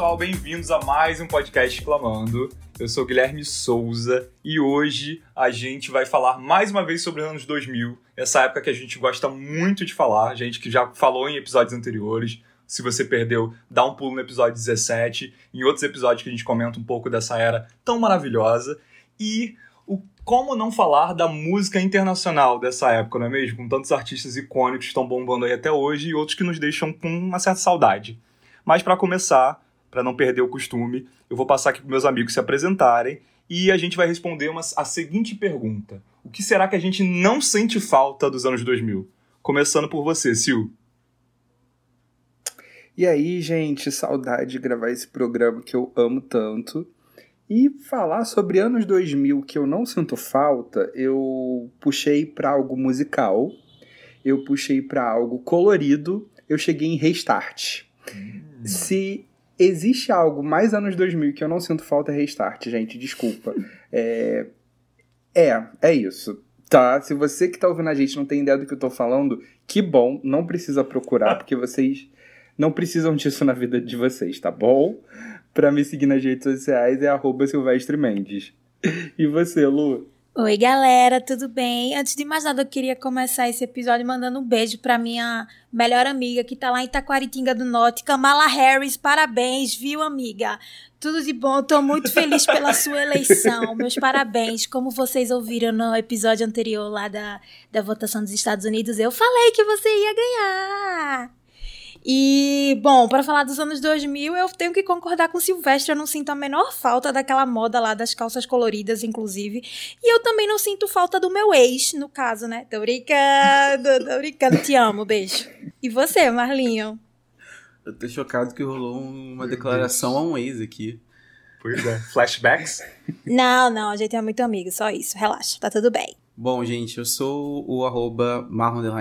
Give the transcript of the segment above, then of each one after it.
pessoal, bem-vindos a mais um podcast Clamando. Eu sou Guilherme Souza e hoje a gente vai falar mais uma vez sobre os anos 2000, essa época que a gente gosta muito de falar, gente que já falou em episódios anteriores. Se você perdeu, dá um pulo no episódio 17, em outros episódios que a gente comenta um pouco dessa era tão maravilhosa. E o como não falar da música internacional dessa época, não é mesmo? Com tantos artistas icônicos que estão bombando aí até hoje e outros que nos deixam com uma certa saudade. Mas para começar, para não perder o costume, eu vou passar aqui para meus amigos se apresentarem e a gente vai responder uma, a seguinte pergunta: O que será que a gente não sente falta dos anos 2000? Começando por você, Sil. E aí, gente, saudade de gravar esse programa que eu amo tanto. E falar sobre anos 2000 que eu não sinto falta, eu puxei para algo musical, eu puxei para algo colorido, eu cheguei em Restart. Hum. Se existe algo mais anos 2000 que eu não sinto falta, é Restart, gente, desculpa. É, é, é isso. Tá, se você que tá ouvindo a gente não tem ideia do que eu tô falando, que bom, não precisa procurar, porque vocês não precisam disso na vida de vocês, tá bom? Pra me seguir nas redes sociais é arroba Silvestre Mendes. E você, Lu? Oi, galera, tudo bem? Antes de mais nada, eu queria começar esse episódio mandando um beijo pra minha melhor amiga que tá lá em Itaquaritinga do Norte, Kamala Harris. Parabéns, viu, amiga? Tudo de bom, tô muito feliz pela sua eleição. Meus parabéns. Como vocês ouviram no episódio anterior lá da, da votação dos Estados Unidos, eu falei que você ia ganhar. E, bom, para falar dos anos 2000, eu tenho que concordar com Silvestre. Eu não sinto a menor falta daquela moda lá das calças coloridas, inclusive. E eu também não sinto falta do meu ex, no caso, né? Tô brincando, tô brincando. Te amo, beijo. E você, Marlinho? Eu tô chocado que rolou uma declaração a um ex aqui. Pois é. Flashbacks? Não, não, a gente é muito amigo, só isso. Relaxa, tá tudo bem. Bom, gente, eu sou o arroba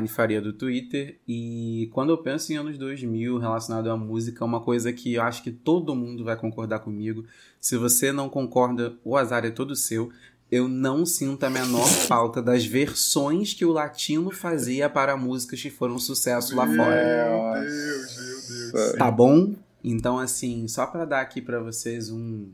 Faria do Twitter e quando eu penso em anos 2000 relacionado à música, é uma coisa que eu acho que todo mundo vai concordar comigo. Se você não concorda, o azar é todo seu. Eu não sinto a menor falta das versões que o latino fazia para músicas que foram um sucesso lá fora. Meu Deus, meu Deus. Tá bom? Então, assim, só para dar aqui para vocês um,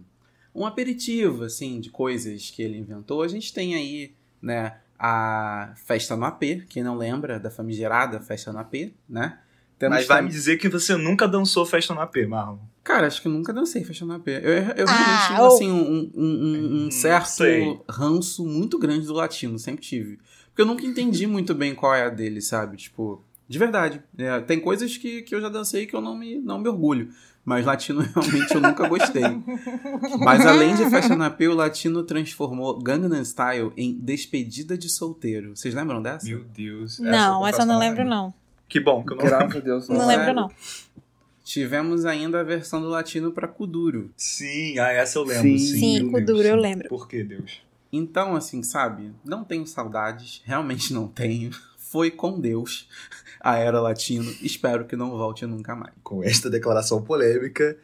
um aperitivo, assim, de coisas que ele inventou, a gente tem aí né? A Festa no AP, quem não lembra da famigerada Festa no AP, né? Temos Mas vai me dizer que você nunca dançou Festa no AP, Marlon. Cara, acho que eu nunca dancei Festa no AP. Eu, eu ah, realmente tive, assim, um, um, um certo ranço muito grande do latino, sempre tive. Porque eu nunca entendi muito bem qual é a dele, sabe? Tipo, de verdade. É, tem coisas que, que eu já dancei que eu não me, não me orgulho. Mas latino realmente eu nunca gostei. Mas além de Fashion Appeal, o latino transformou Gangnam Style em Despedida de Solteiro. Vocês lembram dessa? Meu Deus. Não, essa, eu não lembro não. Que bom que eu não Graças a Deus. Não, não lembro não. Tivemos ainda a versão do latino para Kuduro. Sim, ah, essa eu lembro. Sim, sim, sim Kuduro eu lembro. Por que, Deus? Então, assim, sabe? Não tenho saudades, realmente não tenho. Foi com Deus a era latino. Espero que não volte nunca mais. Com esta declaração polêmica,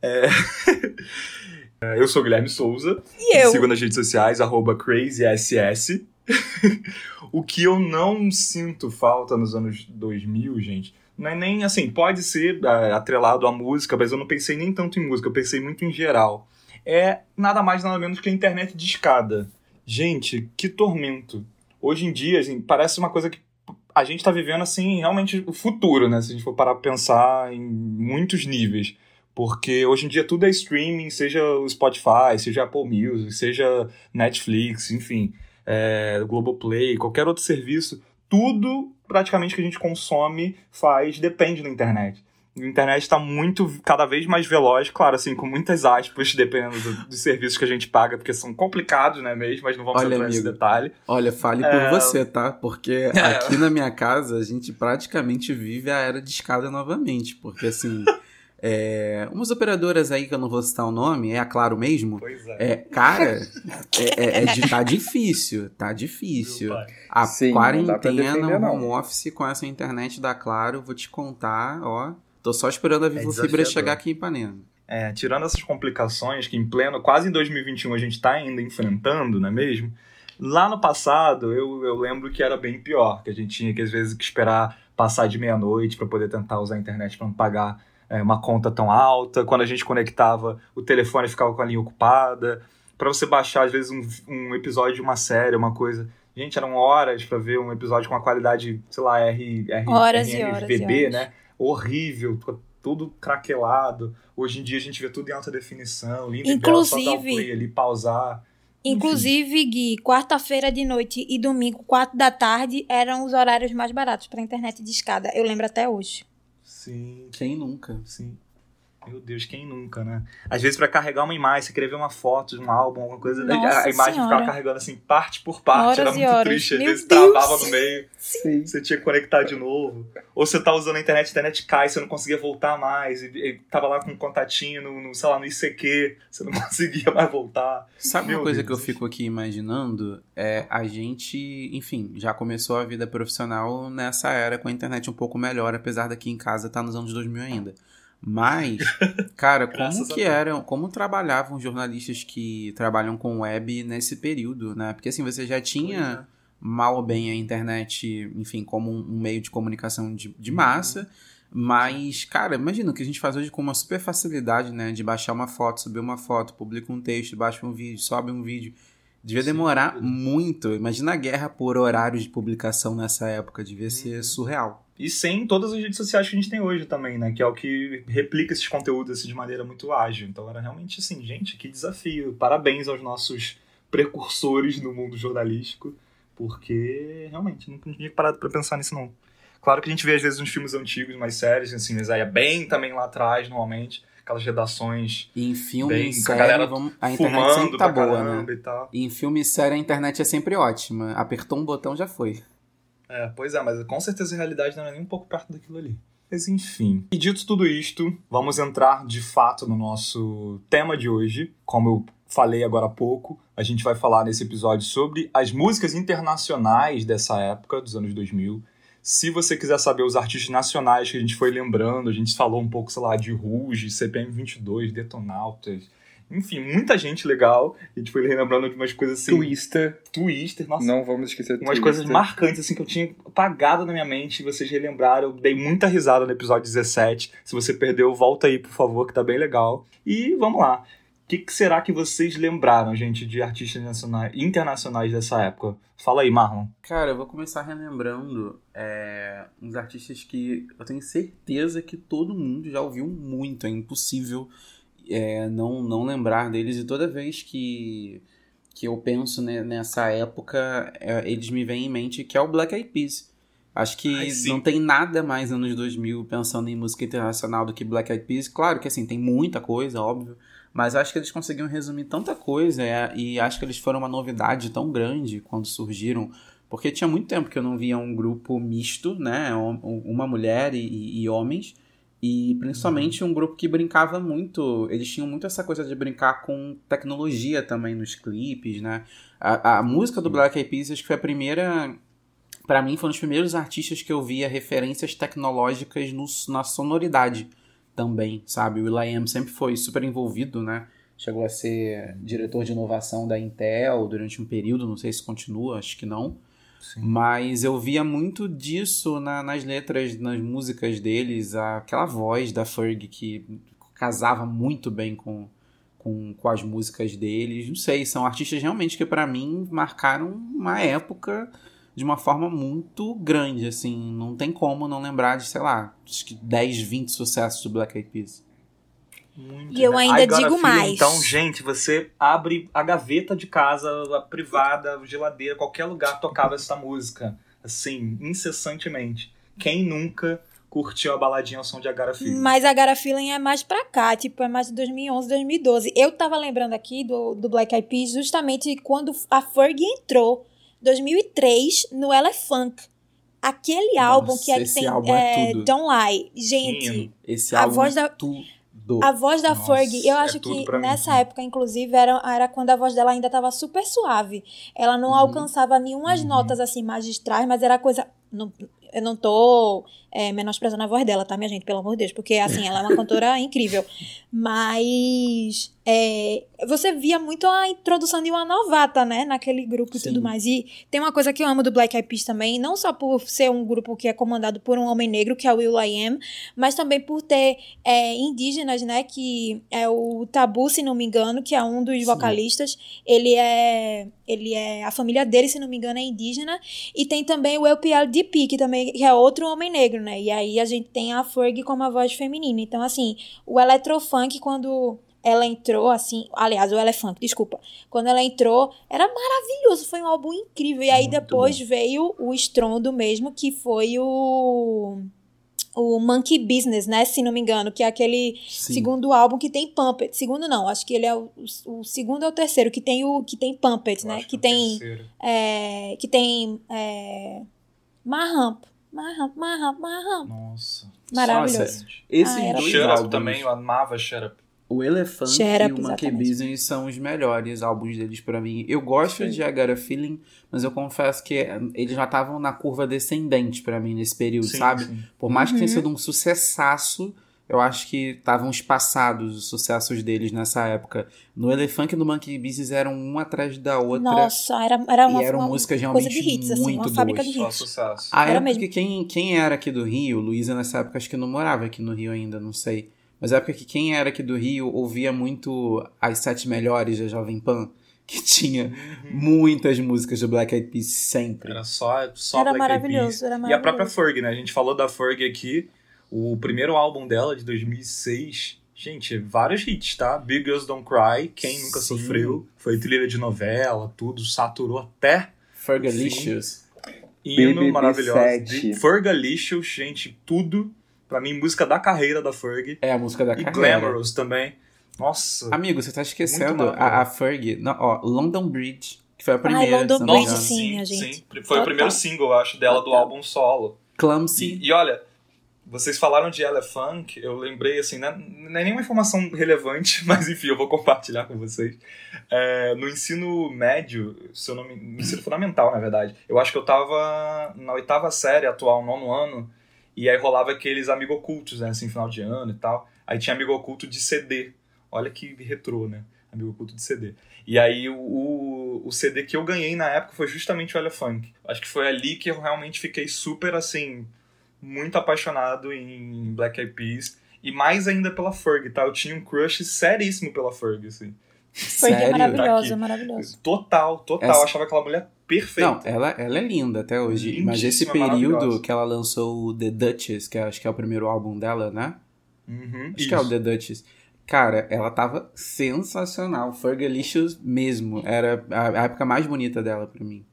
é... eu sou Guilherme Souza. E eu? Sigo nas redes sociais, crazyss. o que eu não sinto falta nos anos 2000, gente, não é nem assim, pode ser é, atrelado à música, mas eu não pensei nem tanto em música, eu pensei muito em geral. É nada mais nada menos que a internet de escada. Gente, que tormento. Hoje em dia, assim, parece uma coisa que a gente está vivendo, assim, realmente o futuro, né? Se a gente for parar pra pensar em muitos níveis. Porque hoje em dia tudo é streaming, seja o Spotify, seja Apple Music, seja Netflix, enfim, é, Globoplay, qualquer outro serviço. Tudo praticamente que a gente consome faz, depende da internet. A internet está muito, cada vez mais veloz, claro, assim, com muitas aspas, dependendo do, dos serviços que a gente paga, porque são complicados, né, mesmo, mas não vamos olha, entrar nesse detalhe. Olha, fale é... por você, tá? Porque é. aqui na minha casa a gente praticamente vive a era de escada novamente, porque assim. É, umas operadoras aí que eu não vou citar o nome, é a Claro mesmo. Pois é. é cara, é, é, é, de, tá difícil, tá difícil. A Sim, quarentena, home office com essa internet da Claro, vou te contar, ó. Tô só esperando a Vivo é Fibra chegar aqui em Ipanema. é, tirando essas complicações que em pleno, quase em 2021 a gente está ainda enfrentando, não é mesmo? Lá no passado, eu, eu lembro que era bem pior, que a gente tinha que às vezes que esperar passar de meia-noite para poder tentar usar a internet para não pagar é, uma conta tão alta. Quando a gente conectava, o telefone ficava com a linha ocupada. Para você baixar, às vezes, um, um episódio de uma série, uma coisa. Gente, eram horas para ver um episódio com uma qualidade, sei lá, R, R, horas RMVB, horas horas. né? Horrível, tudo craquelado. Hoje em dia a gente vê tudo em alta definição, lindo Inclusive, e belo, só dar o play ali, pausar. Inclusive, Gui, quarta-feira de noite e domingo, quatro da tarde, eram os horários mais baratos para internet de escada. Eu lembro até hoje. Sim. Quem nunca? Sim. Meu Deus, quem nunca, né? Às vezes, para carregar uma imagem, você queria ver uma foto de um álbum, alguma coisa, Nossa a imagem senhora. ficava carregando assim, parte por parte, Horas era muito horas. triste. Às Meu vezes Deus. travava no meio, Sim. você tinha que conectar de novo. Ou você tá usando a internet, a internet cai, você não conseguia voltar mais, e, e tava lá com um contatinho no, no, sei lá, no ICQ, você não conseguia mais voltar. Sabe Meu uma coisa Deus. que eu fico aqui imaginando? É a gente, enfim, já começou a vida profissional nessa era com a internet um pouco melhor, apesar daqui em casa tá nos anos 2000 ainda. Mas, cara, como que eram, como trabalhavam jornalistas que trabalham com web nesse período, né? Porque assim, você já tinha mal ou bem a internet, enfim, como um, meio de comunicação de, de massa. Mas, cara, imagina o que a gente faz hoje com uma super facilidade, né? De baixar uma foto, subir uma foto, publica um texto, baixa um vídeo, sobe um vídeo. Devia Sem demorar dúvida. muito. Imagina a guerra por horários de publicação nessa época. Devia ser surreal. E sem todas as redes sociais que a gente tem hoje também, né? Que é o que replica esses conteúdos assim, de maneira muito ágil. Então era realmente assim, gente, que desafio. Parabéns aos nossos precursores no mundo jornalístico, porque realmente nunca tinha parado pra pensar nisso não. Claro que a gente vê às vezes uns filmes antigos, mais sérios, assim, mas aí é bem também lá atrás, normalmente, aquelas redações E em filme bem e com a série, galera vamos- a internet fumando sempre tá boa, né? e tal. E em filme e série a internet é sempre ótima. Apertou um botão, já foi. É, pois é, mas com certeza a realidade não é nem um pouco perto daquilo ali. Mas enfim. E dito tudo isto, vamos entrar de fato no nosso tema de hoje. Como eu falei agora há pouco, a gente vai falar nesse episódio sobre as músicas internacionais dessa época, dos anos 2000. Se você quiser saber os artistas nacionais que a gente foi lembrando, a gente falou um pouco, sei lá, de Rouge, CPM 22, Detonautas. Enfim, muita gente legal. A gente foi lembrando de umas coisas assim. Twister. Twister, nossa Não vamos esquecer umas Twister. coisas marcantes assim que eu tinha apagado na minha mente, e vocês relembraram. Eu dei muita risada no episódio 17. Se você perdeu, volta aí, por favor, que tá bem legal. E vamos lá. O que, que será que vocês lembraram, gente, de artistas nacionais, internacionais dessa época? Fala aí, Marlon. Cara, eu vou começar relembrando é, uns artistas que eu tenho certeza que todo mundo já ouviu muito. É impossível é, não, não lembrar deles. E toda vez que, que eu penso ne- nessa época, é, eles me vêm em mente que é o Black Eyed Peas. Acho que Ai, não tem nada mais anos 2000 pensando em música internacional do que Black Eyed Peas. Claro que assim, tem muita coisa, óbvio. Mas acho que eles conseguiram resumir tanta coisa é, e acho que eles foram uma novidade tão grande quando surgiram. Porque tinha muito tempo que eu não via um grupo misto, né? Um- Uma mulher e- e homens. E principalmente um grupo que brincava muito. Eles tinham muito essa coisa de brincar com tecnologia também nos clipes, né? A, a música do Black Eyed Peas acho que foi a primeira. Pra mim, foi um dos primeiros artistas que eu via referências tecnológicas no- na sonoridade também, sabe? O Will.i.am sempre foi super envolvido, né? Chegou a ser diretor de inovação da Intel durante um período, não sei se continua, acho que não. Sim. Mas eu via muito disso na- nas letras, nas músicas deles, aquela voz da Ferg que casava muito bem com, com, com as músicas deles. Não sei, são artistas realmente que pra mim marcaram uma época de uma forma muito grande, assim, não tem como não lembrar de, sei lá, acho que 10, 20 sucessos do Black Eyed Peas. Muito, E eu né? ainda digo Feeling, mais. Então, gente, você abre a gaveta de casa, a privada, a geladeira, qualquer lugar tocava essa música, assim, incessantemente. Quem nunca curtiu a baladinha ao som de Agara Feeling? Mas a Gara Feeling é mais pra cá, tipo, é mais de 2011, 2012. Eu tava lembrando aqui do, do Black Eyed Peas justamente quando a Fergie entrou, 2003, no Ela é Funk. Aquele Nossa, álbum que é, esse tem álbum é é, tudo. Don't Lie. Gente. Esse A álbum voz é da- tudo. a voz da Nossa, Fergie, eu é acho tudo que pra mim. nessa época, inclusive, era, era quando a voz dela ainda tava super suave. Ela não Uhum. alcançava nenhumas Uhum. notas assim magistrais, mas era coisa. Não, eu não tô é, menosprezando a voz dela, tá, minha gente? Pelo amor de Deus, porque, assim, ela é uma cantora incrível. Mas é, você via muito a introdução de uma novata, né, naquele grupo Sim. e tudo mais. E tem uma coisa que eu amo do Black Eyed Peas também, não só por ser um grupo que é comandado por um homem negro, que é o Will I Am, mas também por ter é, indígenas, né, que é o Tabu, se não me engano, que é um dos Sim. vocalistas. Ele é, ele é, a família dele, se não me engano, é indígena. E tem também o LPLDP, que também que é outro homem negro, né, e aí a gente tem a Ferg como a voz feminina. Então, assim, o electrofunk, quando ela entrou assim, aliás, o Elefante, desculpa. Quando ela entrou, era maravilhoso, foi um álbum incrível. E aí Muito depois bom. veio o estrondo mesmo, que foi o o Monkey Business, né, se não me engano, que é aquele Sim. segundo álbum que tem Pumpet. Segundo não, acho que ele é o, o, segundo ou o terceiro que tem o que tem Pumpet, né, que, que tem é, que tem é, Mahamp, Mahamp, Mahamp, Mahamp. Nossa. Maravilhoso. Nossa, esse ah, dois álbuns também, eu amava Shut Up. O Elephant e o Monkey Business são os melhores álbuns deles para mim. Eu gosto Sim. de I Got a Feeling, mas eu confesso que eh, eles já estavam na curva descendente para mim nesse período, sim, sabe? Sim. Por mais que tenha uhum. sido um sucessaço, eu acho que estavam espaçados os sucessos deles nessa época. No Elephant e no Monkey Business eram uma atrás da outra. Nossa, era, era uma, e eram uma músicas realmente coisa de hits, assim, muito uma fábrica boas. de hits. sucesso. A era época mesmo. que quem, quem era aqui do Rio, Luísa nessa época acho que não morava aqui no Rio ainda, não sei. Mas é época que quem era aqui do Rio ouvia muito as sete melhores da Jovem Pan, que tinha uhum. muitas músicas do Black Eyed Peas sempre. Era só, só era Black maravilhoso, Eyed Peas. Era maravilhoso. E a própria Ferg, né? A gente falou da Ferg aqui. O primeiro álbum dela, de 2006, gente, vários hits, tá? Big Girls Don't Cry, Quem Nunca Sim. Sofreu, foi trilha de novela, tudo, saturou até... Fergalicious. Hino maravilhoso. Fergalicious, gente, tudo Pra mim, música da carreira da Ferg. É a música da e carreira. E Glamorous também. Nossa. Amigo, você tá esquecendo a, a Ferg. Não, ó, London Bridge, que foi a primeira. Ai, London Bridge, sim, sim, sim. Foi Total. o primeiro single, eu acho, dela Total. do álbum solo. Clumsy. E, e olha, vocês falaram de Elephant, eu lembrei, assim, né, não é nenhuma informação relevante, mas enfim, eu vou compartilhar com vocês. É, no ensino médio, se eu não me, no ensino fundamental, na verdade, eu acho que eu tava na oitava série atual, nono ano, e aí rolava aqueles amigo ocultos, né? Assim, final de ano e tal. Aí tinha amigo oculto de CD. Olha que retrô, né? Amigo oculto de CD. E aí o, o CD que eu ganhei na época foi justamente o Elefunk. Acho que foi ali que eu realmente fiquei super, assim, muito apaixonado em Black Eyed Peas. E mais ainda pela Ferg, tá? Eu tinha um crush seríssimo pela Ferg, assim. Foi é maravilhosa, tá maravilhosa. Total, total. Essa... Achava aquela mulher perfeita. Não, ela, ela é linda até hoje. mas esse período que ela lançou o The Duchess, que acho que é o primeiro álbum dela, né? Uhum, acho isso. que é o The Duchess. Cara, ela tava sensacional. Fergalicious mesmo. Era a época mais bonita dela para mim.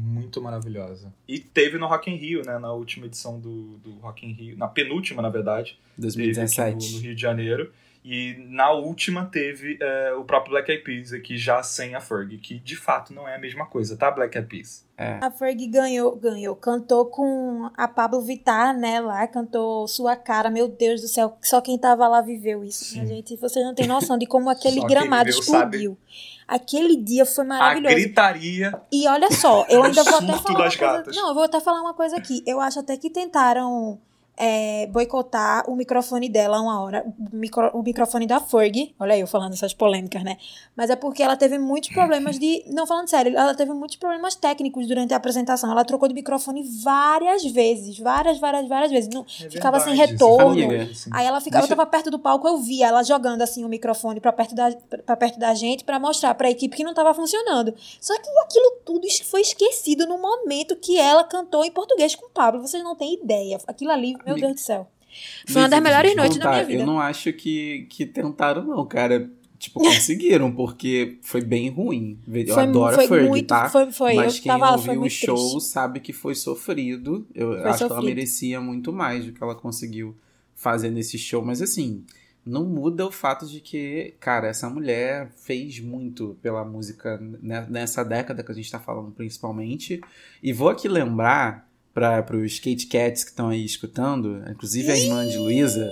Muito maravilhosa. E teve no Rock in Rio, né? Na última edição do, do Rock in Rio. Na penúltima, na verdade. 2017. No, no Rio de Janeiro. E na última teve é, o próprio Black Eyed Peas aqui já sem a Ferg, que de fato não é a mesma coisa, tá, Black Eyed Peas? É. A Ferg ganhou, ganhou, cantou com a Pablo Vittar, né, lá, cantou Sua Cara, meu Deus do céu, só quem tava lá viveu isso, né, gente? Vocês não têm noção de como aquele gramado explodiu. Sabe? Aquele dia foi maravilhoso. A gritaria. E olha só, eu ainda vou até falar uma coisa, Não, eu vou até falar uma coisa aqui. Eu acho até que tentaram é, boicotar o microfone dela uma hora, o, micro, o microfone da Ferg, olha aí eu falando essas polêmicas, né? Mas é porque ela teve muitos problemas de, não falando sério, ela teve muitos problemas técnicos durante a apresentação. Ela trocou de microfone várias vezes, várias, várias, várias vezes. Não, é ficava sem retorno. Aí ela ficava, Deixa... eu tava perto do palco, eu via ela jogando assim o microfone para perto da para perto da gente para mostrar para a equipe que não tava funcionando. Só que aquilo tudo foi esquecido no momento que ela cantou em português com o Pablo. Vocês não têm ideia. Aquilo ali meu Deus do céu. Foi uma das melhores noites da minha vida. Eu não acho que, que tentaram, não, cara. Tipo, conseguiram, porque foi bem ruim. Eu foi, adoro foi Ferg, muito, tá? Foi, foi. Mas eu quem tava, ouviu o show triste. sabe que foi sofrido. Eu foi acho sofrido. que ela merecia muito mais do que ela conseguiu fazer nesse show. Mas assim, não muda o fato de que, cara, essa mulher fez muito pela música nessa década que a gente tá falando, principalmente. E vou aqui lembrar para os skate cats que estão aí escutando, inclusive a irmã de Luísa,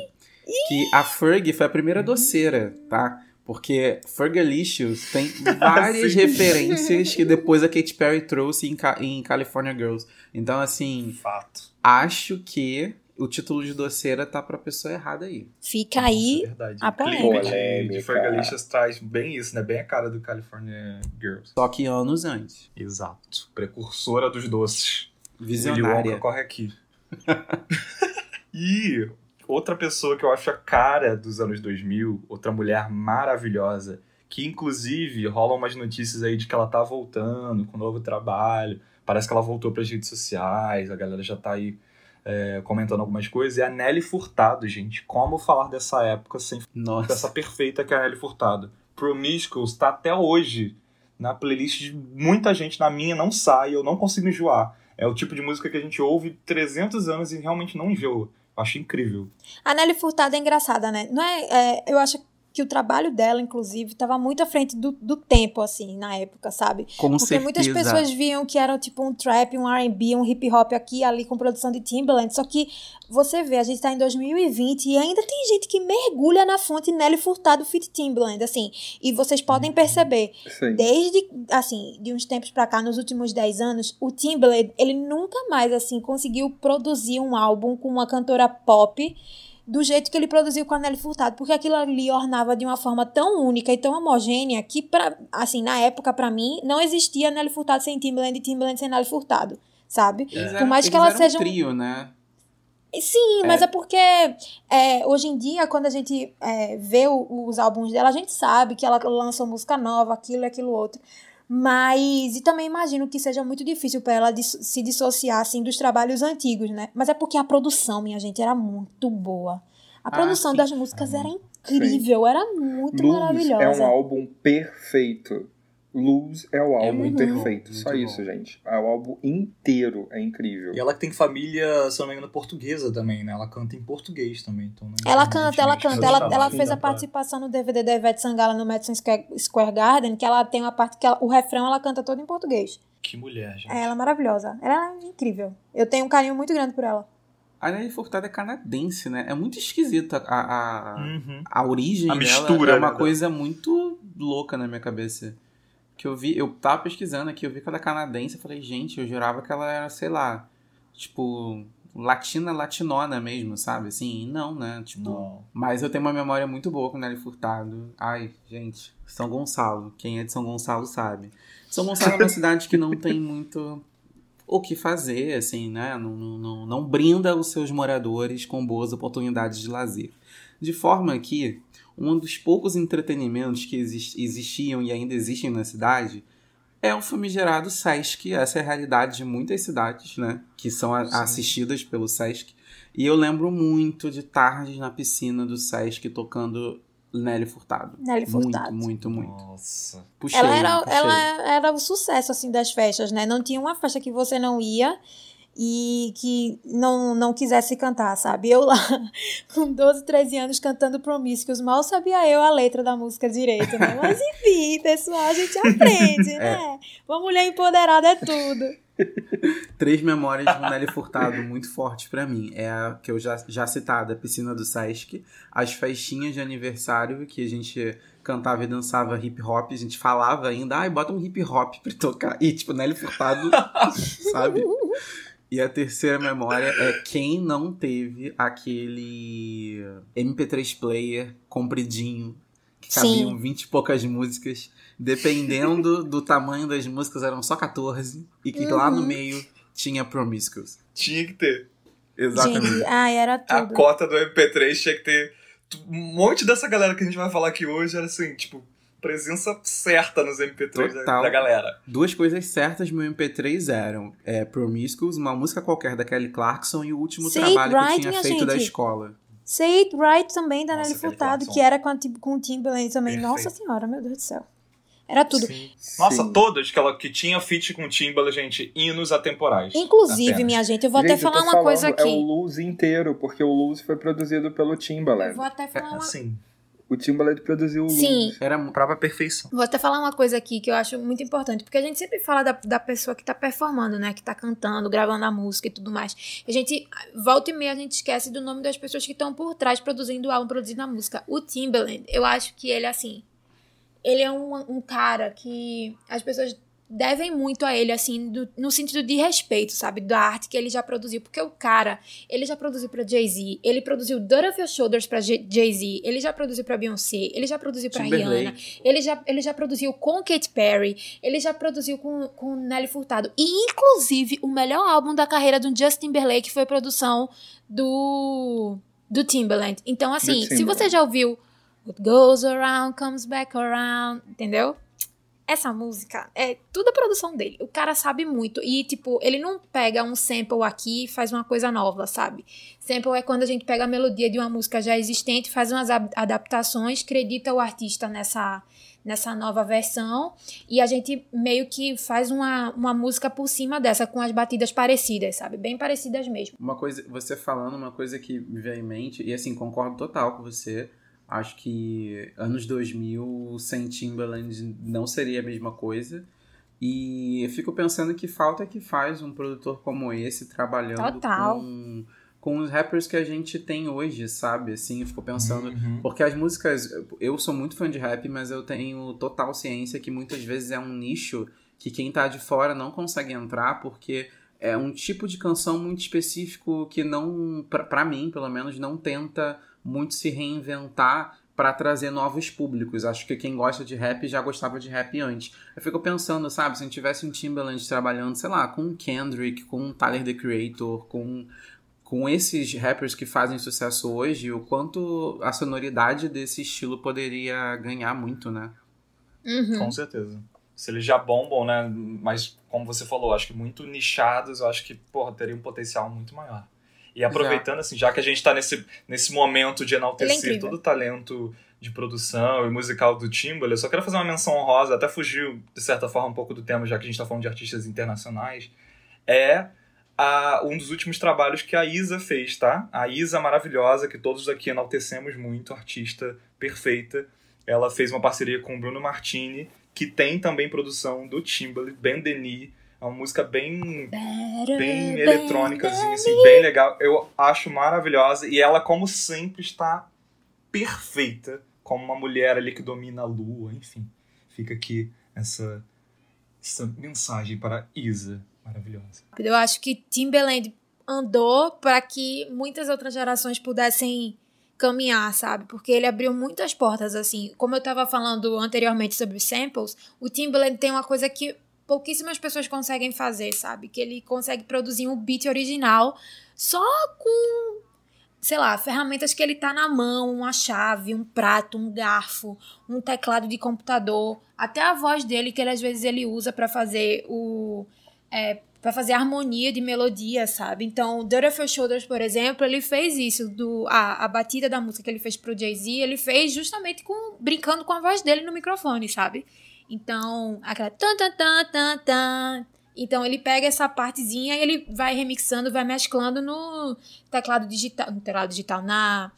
que a Ferg foi a primeira doceira, tá? Porque Fergalicious tem várias referências que depois a Katy Perry trouxe em, em California Girls. Então, assim. Fato. acho que o título de doceira tá pra pessoa errada aí. Fica aí Nossa, é a polêmica. O de Fergalicious traz bem isso, né? Bem a cara do California Girls. Só que anos antes. Exato. Precursora dos doces. Visionária. corre aqui. e outra pessoa que eu acho a cara dos anos 2000, outra mulher maravilhosa, que inclusive rolam umas notícias aí de que ela tá voltando com um novo trabalho. Parece que ela voltou para as redes sociais, a galera já tá aí é, comentando algumas coisas, é a Nelly Furtado, gente. Como falar dessa época sem Nossa. dessa perfeita que é a Nelly Furtado? Promiscuous tá até hoje na playlist de muita gente, na minha não sai, eu não consigo enjoar. É o tipo de música que a gente ouve 300 anos e realmente não enjoa. Acho incrível. A Nelly Furtado é engraçada, né? Não é, é eu acho que o trabalho dela, inclusive, estava muito à frente do, do tempo, assim, na época, sabe? Com Porque certeza. muitas pessoas viam que era tipo um trap, um R&B, um hip hop aqui ali com produção de Timbaland, só que você vê, a gente tá em 2020 e ainda tem gente que mergulha na fonte Nelly Furtado Fit Timbaland, assim, e vocês podem perceber, Sim. desde, assim, de uns tempos pra cá, nos últimos 10 anos, o Timbaland, ele nunca mais, assim, conseguiu produzir um álbum com uma cantora pop do jeito que ele produziu com a Nelly Furtado, porque aquilo ali ornava de uma forma tão única e tão homogênea que, pra, assim, na época, para mim, não existia Nelly Furtado sem Timbaland e Timbaland sem Nelly Furtado, sabe? É. Por mais que ela seja um trio, né? Sim, é. mas é porque é, hoje em dia, quando a gente é, vê o, os álbuns dela, a gente sabe que ela lançou música nova, aquilo e aquilo outro. Mas, e também imagino que seja muito difícil para ela se dissociar assim dos trabalhos antigos, né? Mas é porque a produção, minha gente, era muito boa. A ah, produção das músicas era incrível, sim. era muito Luz maravilhosa. É um álbum perfeito. Luz é o é álbum é perfeito. Bom, Só isso, gente. É o álbum inteiro é incrível. E ela que tem família, se não me engano, portuguesa também, né? Ela canta em português também. Então, né? ela canta, ela canta. Ela, ela fez a participação no DVD da Ivete Sangala no Madison Square Garden, que ela tem uma parte que ela, o refrão ela canta todo em português. Que mulher, gente. É, ela é maravilhosa. Ela é incrível. Eu tenho um carinho muito grande por ela. A Nelly Furtado é canadense, né? É muito esquisita a, a, uhum. a origem a dela. Mistura, é uma né? coisa muito louca na minha cabeça que eu vi, eu tava pesquisando aqui, eu vi que ela é canadense, eu falei, gente, eu jurava que ela era, sei lá, tipo, latina, latinona mesmo, sabe? Assim, não, né? Tipo, não. mas eu tenho uma memória muito boa com Nelly Furtado. Ai, gente, São Gonçalo, quem é de São Gonçalo sabe. São Gonçalo é uma cidade que não tem muito o que fazer, assim, né? Não, não, não, não brinda os seus moradores com boas oportunidades de lazer. De forma que um dos poucos entretenimentos que existiam e ainda existem na cidade é o famigerado Sesc. Essa é a realidade de muitas cidades, né? Que são a, assistidas pelo Sesc. E eu lembro muito de tardes na piscina do Sesc tocando Nelly Furtado. Nelly Furtado. Muito, muito, muito. Nossa. Puxei, ela era, puxei. ela era o sucesso, assim, das festas, né? Não tinha uma festa que você não ia e que não, não quisesse cantar, sabe? Eu lá, com 12, 13 anos, cantando Promiscuous, mal sabia eu a letra da música direito, né? Mas enfim, pessoal, a gente aprende, é. né? Uma mulher empoderada é tudo. Três memórias de Nelly Furtado muito fortes para mim. É a que eu já, já citada, a piscina do Sesc, as festinhas de aniversário que a gente cantava e dançava hip hop, a gente falava ainda, ai, bota um hip hop pra tocar. E tipo, Nelly Furtado, sabe? E a terceira memória é quem não teve aquele MP3 player compridinho, que cabiam Sim. 20 e poucas músicas. Dependendo do tamanho das músicas, eram só 14. E que uhum. lá no uhum. meio tinha Promiscuous. Tinha que ter. Exatamente. Gente, ai, era tudo. A cota do MP3 tinha que ter. Um monte dessa galera que a gente vai falar aqui hoje era assim, tipo, presença certa nos MP3 da, da, galera. Duas coisas certas no MP3 eram é, Promiscuous, uma música qualquer da Kelly Clarkson e o último Say trabalho right, que eu tinha feito gente. da escola. Say It Right também da Nelly Furtado, que era com, a, com o Timbaland também. Perfeito. Nossa senhora, meu Deus do céu. Era tudo. Sim. Nossa, Sim. todas que ela que tinha feat com Timbaland, gente, hinos atemporais. Inclusive, apenas. minha gente, eu vou gente, até falar uma coisa aqui. É o Lose inteiro, porque o Lose foi produzido pelo Timbaland. Eu vou até falar é, uma... Sim. O Timbaland produziu o Sim. Era a própria perfeição. Vou até falar uma coisa aqui que eu acho muito importante, porque a gente sempre fala da, da pessoa que tá performando, né? Que tá cantando, gravando a música e tudo mais. A gente, volta e meia, a gente esquece do nome das pessoas que estão por trás produzindo o álbum, produzindo a música. O Timbaland, eu acho que ele, assim, ele é um, um cara que as pessoas devem muito a ele, assim, do, no sentido de respeito, sabe? Da arte que ele já produziu. Porque o cara, ele já produziu pra Jay-Z, ele produziu Dirt of Your Shoulders pra Jay-Z, ele já produziu pra Beyoncé, ele já produziu pra Rihanna, ele já, ele já produziu com Katy Perry, ele já produziu com, com Nelly Furtado. E, inclusive, o melhor álbum da carreira do Justin Timberlake foi produção do, do Timberland. Então, assim, se você já ouviu What Goes Around Comes Back Around, entendeu? Essa música é tudo a produção dele. O cara sabe muito. E, tipo, ele não pega um sample aqui e faz uma coisa nova, sabe? Sample é quando a gente pega a melodia de uma música já existente, faz umas adaptações, acredita o artista nessa, nessa nova versão e a gente meio que faz uma, uma música por cima dessa, com as batidas parecidas, sabe? Bem parecidas mesmo. Uma coisa, você falando, uma coisa que me veio em mente, e assim, concordo total com você Acho que anos 2000 sem Timbaland não seria a mesma coisa. E eu fico pensando que falta que faz um produtor como esse trabalhando Total. com com os rappers que a gente tem hoje, sabe? Assim, eu fico pensando. Uhum. Porque as músicas. Eu sou muito fã de rap, mas eu tenho total ciência que muitas vezes é um nicho que quem tá de fora não consegue entrar porque é um tipo de canção muito específico que não, para mim, pelo menos, não tenta muito se reinventar para trazer novos públicos. Acho que quem gosta de rap já gostava de rap antes. Eu fico pensando, sabe, se a gente tivesse um Timbaland trabalhando, sei lá, com um Kendrick, com um Tyler the Creator, com com esses rappers que fazem sucesso hoje, o quanto a sonoridade desse estilo poderia ganhar muito, né? Uhum. Com certeza. Se eles já bombam, né? Mas, como você falou, acho que muito nichados, eu acho que, porra, teria um potencial muito maior. E aproveitando, assim, já que a gente está nesse, nesse momento de enaltecer é todo o talento de produção e musical do Timbaland, eu só quero fazer uma menção honrosa, até fugiu, de certa forma, um pouco do tema, já que a gente está falando de artistas internacionais, é a, um dos últimos trabalhos que a Isa fez, tá? A Isa maravilhosa, que todos aqui enaltecemos muito, artista perfeita. Ela fez uma parceria com o Bruno Martini, que tem também produção do Timbaland, Ben Denis, é uma música bem, bem eletrônicazinha, assim, bem legal. Eu acho maravilhosa. E ela, como sempre, está perfeita. Como uma mulher ali que domina a lua, enfim. Fica aqui essa, essa mensagem para Isa, maravilhosa. Eu acho que Timberland andou para que muitas outras gerações pudessem caminhar, sabe? Porque ele abriu muitas portas, assim. Como eu estava falando anteriormente sobre samples, o Timberland tem uma coisa que pouquíssimas pessoas conseguem fazer, sabe? Que ele consegue produzir um beat original só com, sei lá, ferramentas que ele tá na mão, uma chave, um prato, um garfo, um teclado de computador, até a voz dele que ele, às vezes ele usa para fazer o é, para fazer harmonia de melodia, sabe? Então, Dirt of Your Shoulders, por exemplo, ele fez isso, do, a, a batida da música que ele fez pro Jay-Z, ele fez justamente com brincando com a voz dele no microfone, sabe? Então, aquela tan tan tan tan tan. Então ele pega essa partezinha e ele vai remixando, vai mesclando no teclado digital, no teclado digital na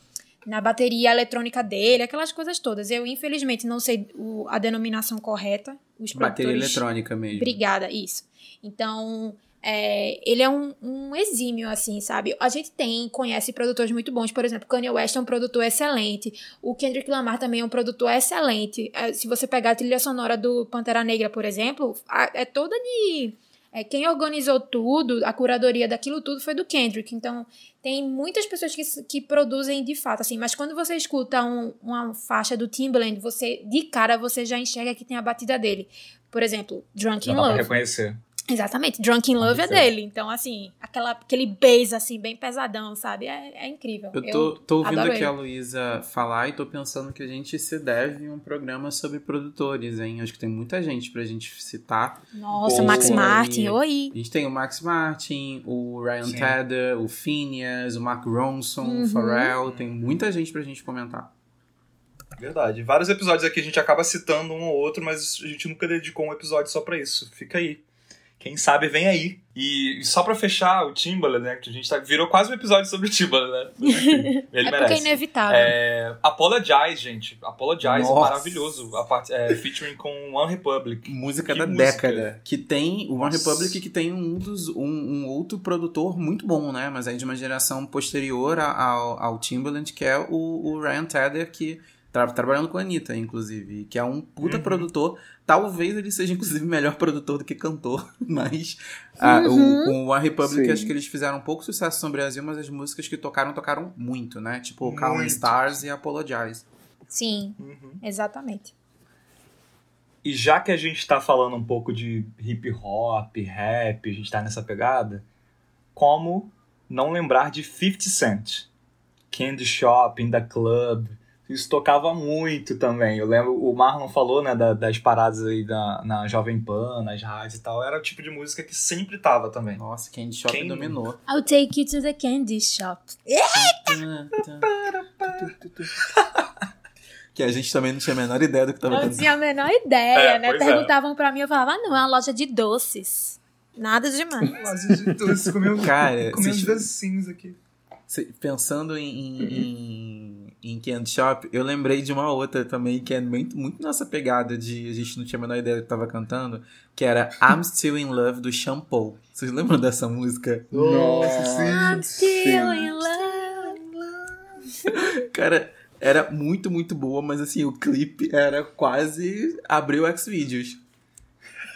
na bateria eletrônica dele, aquelas coisas todas. Eu infelizmente não sei o, a denominação correta. Os bateria eletrônica mesmo. Obrigada, isso. Então, é, ele é um, um, exímio, assim, sabe? A gente tem, conhece produtores muito bons, por exemplo, Kanye West é um produtor excelente, o Kendrick Lamar também é um produtor excelente. É, se você pegar a trilha sonora do Pantera Negra, por exemplo, a, é toda de... É, quem organizou tudo, a curadoria daquilo tudo foi do Kendrick. Então, tem muitas pessoas que, que produzem de fato, assim. Mas quando você escuta um, uma faixa do Timbaland, você, de cara, você já enxerga que tem a batida dele. Por exemplo, Drunk in Love. Dá pra reconhecer. Exatamente, Drunk in Love é dele. Então, assim, aquela, aquele bass, assim, bem pesadão, sabe? É, é incrível. Eu tô, tô ouvindo aqui a Luísa falar e tô pensando que a gente se deve um programa sobre produtores, hein? Acho que tem muita gente pra gente citar. Nossa, o Max Martin, oi! A gente tem o Max Martin, o Ryan Sim. Tedder, o Phineas, o Mark Ronson, uhum. o Pharrell. Tem muita gente pra gente comentar. Verdade. Vários episódios aqui a gente acaba citando um ou outro, mas a gente nunca dedicou um episódio só para isso. Fica aí. Quem sabe vem aí. E só pra fechar o Timbaland, né? Que a gente tá, virou quase um episódio sobre o Timbaland, né? Ele é merece. porque é inevitável. É, Apologize, gente. Apologize, Nossa. maravilhoso. A parte, é, featuring com One Republic. Música que da música. década. Que tem. O One Republic que tem um, dos, um, um, outro produtor muito bom, né? Mas aí de uma geração posterior ao, ao Timbaland, que é o, o Ryan Tedder, que Tra trabalhando com a Anitta, inclusive, que é um puta uhum. produtor. Talvez ele seja, inclusive, melhor produtor do que cantor, mas a, uhum. o, com a Republic Sim. acho que eles fizeram um pouco sucesso no Brasil, mas as músicas que tocaram, tocaram muito, né? Tipo Calm Stars e Apologize. Sim, uhum. exatamente. E já que a gente tá falando um pouco de hip hop, rap, a gente tá nessa pegada, como não lembrar de 50 Cent? Candy Shop, In The Club, isso tocava muito também. Eu lembro, o Marlon falou, né, da, das paradas aí da, na Jovem Pan, nas rádios e tal. Era o tipo de música que sempre tava também. Nossa, Candy Shop Quem... dominou. I'll take you to the candy shop. que a gente também não tinha a menor ideia do que tava Não tinha a menor ideia, é, né? É. Perguntavam é. pra mim, eu falava, ah, não, é uma loja de doces. Nada demais. loja de doces, comendo, Cara, comendo docinhos aqui. Pensando em, em, em Candy Shop, eu lembrei de uma outra também que é muito, muito nossa pegada de a gente não tinha a menor ideia do que tava cantando, que era I'm Still in Love do Shampoo. Vocês lembram dessa música? Nossa, sim. I'm still in love. Cara, era muito, muito boa, mas assim, o clipe era quase abriu Xvideos.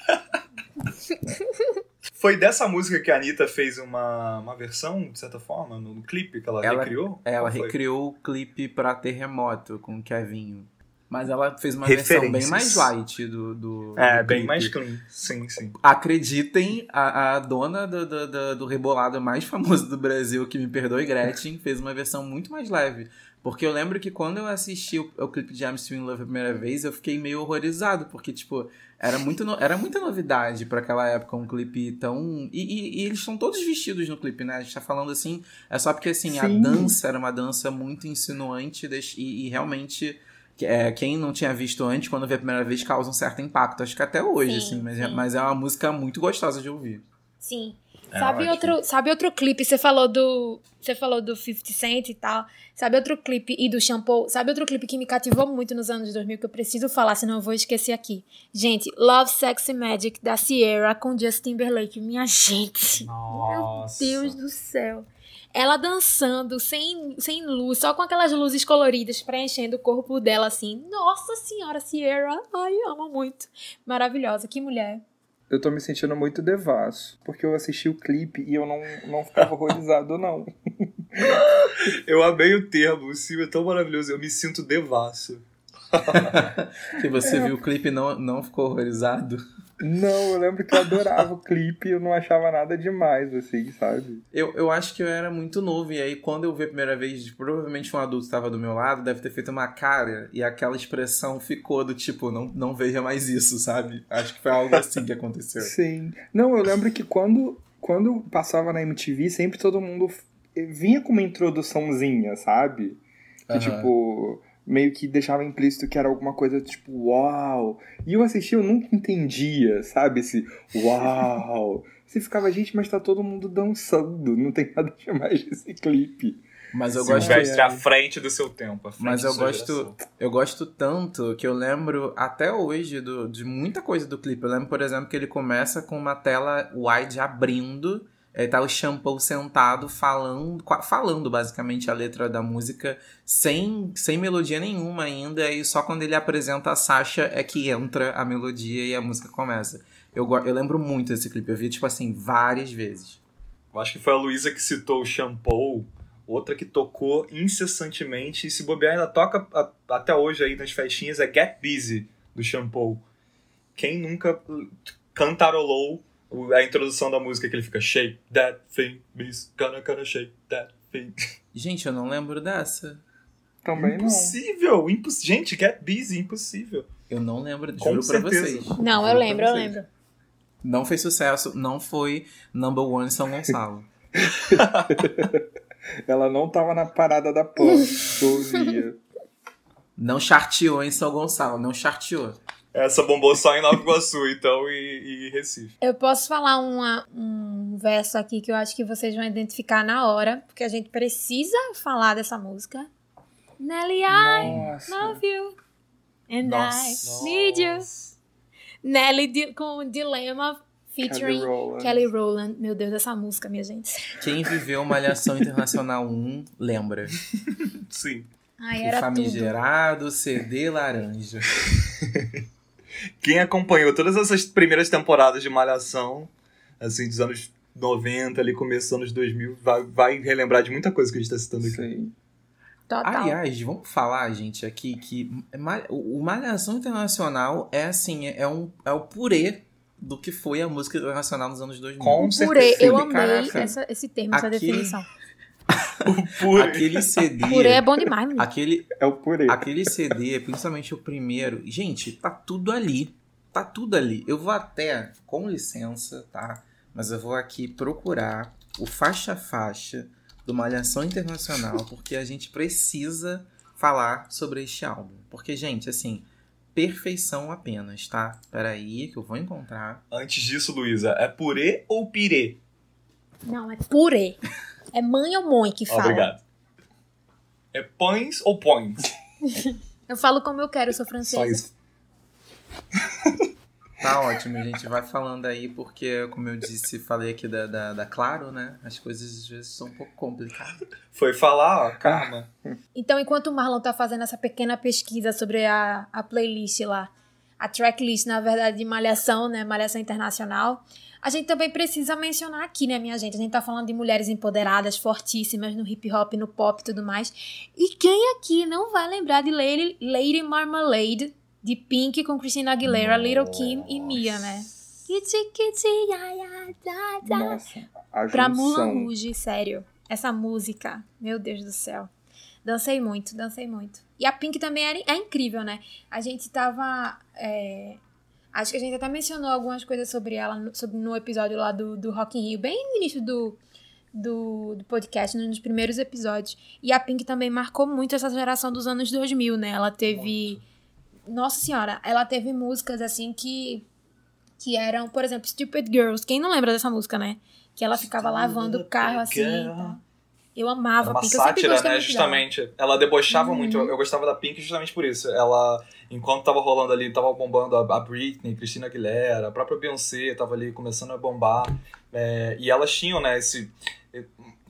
Foi dessa música que a Anitta fez uma, uma versão, de certa forma, no, clipe que ela, ela recriou? Ela recriou o clipe pra Terremoto com o Kevinho. Mas ela fez uma versão bem mais light do. do é, do bem mais clean. Sim, sim. Acreditem, a, a dona do, do, do, do rebolado mais famoso do Brasil, que me perdoe, Gretchen, fez uma versão muito mais leve. Porque eu lembro que quando eu assisti o, o clipe de I'm Still in Love a primeira vez, eu fiquei meio horrorizado, porque, tipo, era, muito no, era muita novidade para aquela época, um clipe tão. E, e, e eles estão todos vestidos no clipe, né? A gente tá falando assim, é só porque, assim, Sim. a dança era uma dança muito insinuante e, e realmente. É, quem não tinha visto antes, quando vê a primeira vez, causa um certo impacto. Acho que até hoje, sim, assim, mas, é, mas é uma música muito gostosa de ouvir. Sim. É sabe, outro, sabe outro clipe? Você falou do. Você falou do 50 Cent e tal. Sabe outro clipe e do shampoo? Sabe outro clipe que me cativou muito nos anos 2000 que eu preciso falar, senão eu vou esquecer aqui. Gente, Love Sexy Magic da Sierra com Justin Timberlake. Minha gente. Nossa. Meu Deus do céu. Ela dançando sem, sem luz, só com aquelas luzes coloridas preenchendo o corpo dela assim. Nossa senhora, Sierra. Ai, amo muito. Maravilhosa. Que mulher eu tô me sentindo muito devasso, porque eu assisti o clipe e eu não, não ficava horrorizado, não. eu amei o termo, o filme é tão maravilhoso, eu me sinto devasso. Se você é. viu o clipe e não, não ficou horrorizado? Não, eu lembro que eu adorava o clipe e eu não achava nada demais, assim, sabe? Eu, eu acho que eu era muito novo, e aí quando eu vi a primeira vez, provavelmente um adulto estava do meu lado, deve ter feito uma cara, e aquela expressão ficou do tipo, não, não veja mais isso, sabe? Acho que foi algo assim que aconteceu. Sim. Não, eu lembro que quando, quando passava na MTV, sempre todo mundo vinha com uma introduçãozinha, sabe? Que, uhum. tipo meio que deixava implícito que era alguma coisa tipo, uau. E eu assisti, eu nunca entendia, sabe? Esse uau. Você ficava, gente, mas tá todo mundo dançando, não tem nada demais nesse clipe. Mas eu gosto de à frente do seu tempo. Mas eu gosto, eu gosto tanto que eu lembro até hoje do, de muita coisa do clipe. Eu lembro, por exemplo, que ele começa com uma tela wide abrindo é, tá o Shampoo sentado falando, falando basicamente a letra da música sem, sem melodia nenhuma ainda, e só quando ele apresenta a Sasha é que entra a melodia e a música começa. Eu, eu lembro muito desse clipe, eu vi tipo assim várias vezes. Eu acho que foi a Luísa que citou o Shampoo, outra que tocou incessantemente, e se bobear ainda toca a, até hoje aí nas festinhas, é Get Busy, do Shampoo. Quem nunca cantarolou a introdução da música que ele fica shake that thing, miss, gonna gonna shake that thing. Gente, eu não lembro dessa. Também impossível, não. Gente, get busy, impossível. Eu não lembro, Com juro certeza. pra vocês. Não, eu lembro, eu lembro. Não fez sucesso, não foi number one em São Gonçalo. Ela não tava na parada da Pan, Não charteou em São Gonçalo, não charteou. Essa bombou só em Nova Iguaçu, então, e, e, Recife. Eu posso falar uma, um verso aqui que eu acho que vocês vão identificar na hora, porque a gente precisa falar dessa música. Nelly, I love you. And Nossa. I need you. Nelly com Dilema featuring Kelly Rowland. Kelly Rowland. Meu Deus, essa música, minha gente. Quem viveu Malhação Internacional 1 lembra. Sim. Ai, era o famigerado tudo. CD laranja. Quem acompanhou todas essas primeiras temporadas de Malhação, assim, dos anos 90, ali, começo dos anos 2000, vai, vai relembrar de muita coisa que a gente tá citando aqui. Sim. Total. Aliás, vamos falar, gente, aqui que o Malhação Internacional é assim, é, um, é o purê do que foi a música internacional nos anos 2000. Com purê, eu amei essa, esse termo, essa definição. o purê. Aquele CD. Purê é bom demais, menino. Aquele, é o purê. Aquele CD, principalmente o primeiro. Gente, tá tudo ali. Tá tudo ali. Eu vou até, com licença, tá? Mas eu vou aqui procurar o faixa-faixa do Malhação Internacional, porque a gente precisa falar sobre este álbum. Porque, gente, assim, perfeição apenas, tá? Peraí, que eu vou encontrar. Antes disso, Luísa, é purê ou pirê? Não, é purê. É mãe ou mãe que fala? Obrigado. É pães ou pões? eu falo como eu quero, eu sou francesa. Só isso. Tá ótimo, a gente vai falando aí, porque, como eu disse, falei aqui da, da, da, Claro, né? As coisas às vezes são um pouco complicadas. Foi falar, ó, calma. Então, enquanto o Marlon tá fazendo essa pequena pesquisa sobre a, a playlist lá, a tracklist, na verdade, de Malhação, né? Malhação Internacional, a gente também precisa mencionar aqui, né, minha gente? A gente tá falando de mulheres empoderadas, fortíssimas no hip hop, no pop e tudo mais. E quem aqui não vai lembrar de Lady, Lady Marmalade, de Pink com Christina Aguilera, Nossa. Little Kim e Mia, né? Kitty, kitty, ya, ya, da, da. Nossa, a Pra Mulan Rouge, sério. Essa música, meu Deus do céu. Dancei muito, dancei muito. E a Pink também é, é incrível, né? A gente tava. É, acho que a gente até mencionou algumas coisas sobre ela no, sobre, no episódio lá do, do Rock in Rio, bem no início do, do, do podcast, nos primeiros episódios. E a Pink também marcou muito essa geração dos anos 2000, né? Ela teve. Muito nossa senhora, ela teve músicas assim que que eram, por exemplo, Stupid Girls. Quem não lembra dessa música, né? Que ela ficava lavando o carro assim. Tá? Eu amava Era uma Pink. sátira, né? Justamente. Dela. Ela debochava uhum. muito. Eu, eu, gostava da Pink justamente por isso. Ela, enquanto tava rolando ali, tava bombando a, a Britney, Christina Aguilera, a própria Beyoncé tava ali começando a bombar. É, e elas tinham, né, esse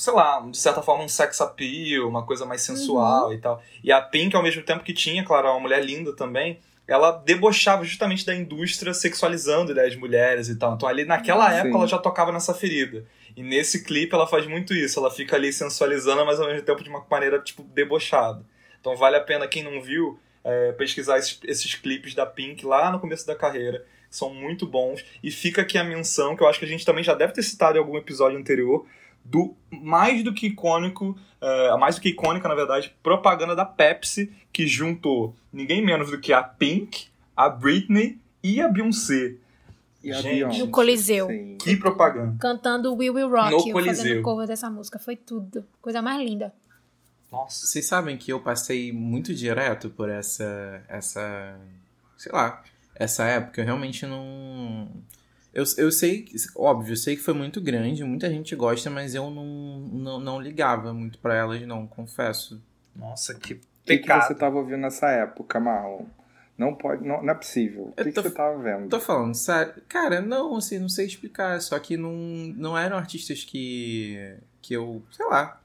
sei lá, de certa forma um sex appeal, uma coisa mais sensual uhum. e tal. E a Pink, ao mesmo tempo que tinha, claro, uma mulher linda também, ela debochava justamente da indústria sexualizando né, as mulheres e tal. Então ali naquela Sim. época ela já tocava nessa ferida. E nesse clipe ela faz muito isso, ela fica ali sensualizando, mas ao mesmo tempo de uma maneira, tipo, debochada. Então vale a pena, quem não viu, é, pesquisar esses, esses clipes da Pink lá no começo da carreira, são muito bons. E fica aqui a menção, que eu acho que a gente também já deve ter citado em algum episódio anterior, do mais do que icônico, uh, mais do que icônica, na verdade, propaganda da Pepsi, que juntou ninguém menos do que a Pink, a Britney e a Beyoncé. E Gente, no Coliseu. Sim. Que propaganda. Cantando We Will Rock no Coliseu. fazendo cover dessa música. Foi tudo. Coisa mais linda. Nossa. Vocês sabem que eu passei muito direto por essa. essa. sei lá. Essa época. Eu realmente não eu, eu sei, óbvio, eu sei que foi muito grande, muita gente gosta, mas eu não, não, não ligava muito para elas, não, confesso. Nossa, que pecado. O que, você tava ouvindo nessa época, Marlon? Não pode, não, não é possível. O que, tô, que, você tava vendo? Tô falando, sério. Cara, não, assim, não sei explicar. Só que não, não eram artistas que, que eu, sei lá,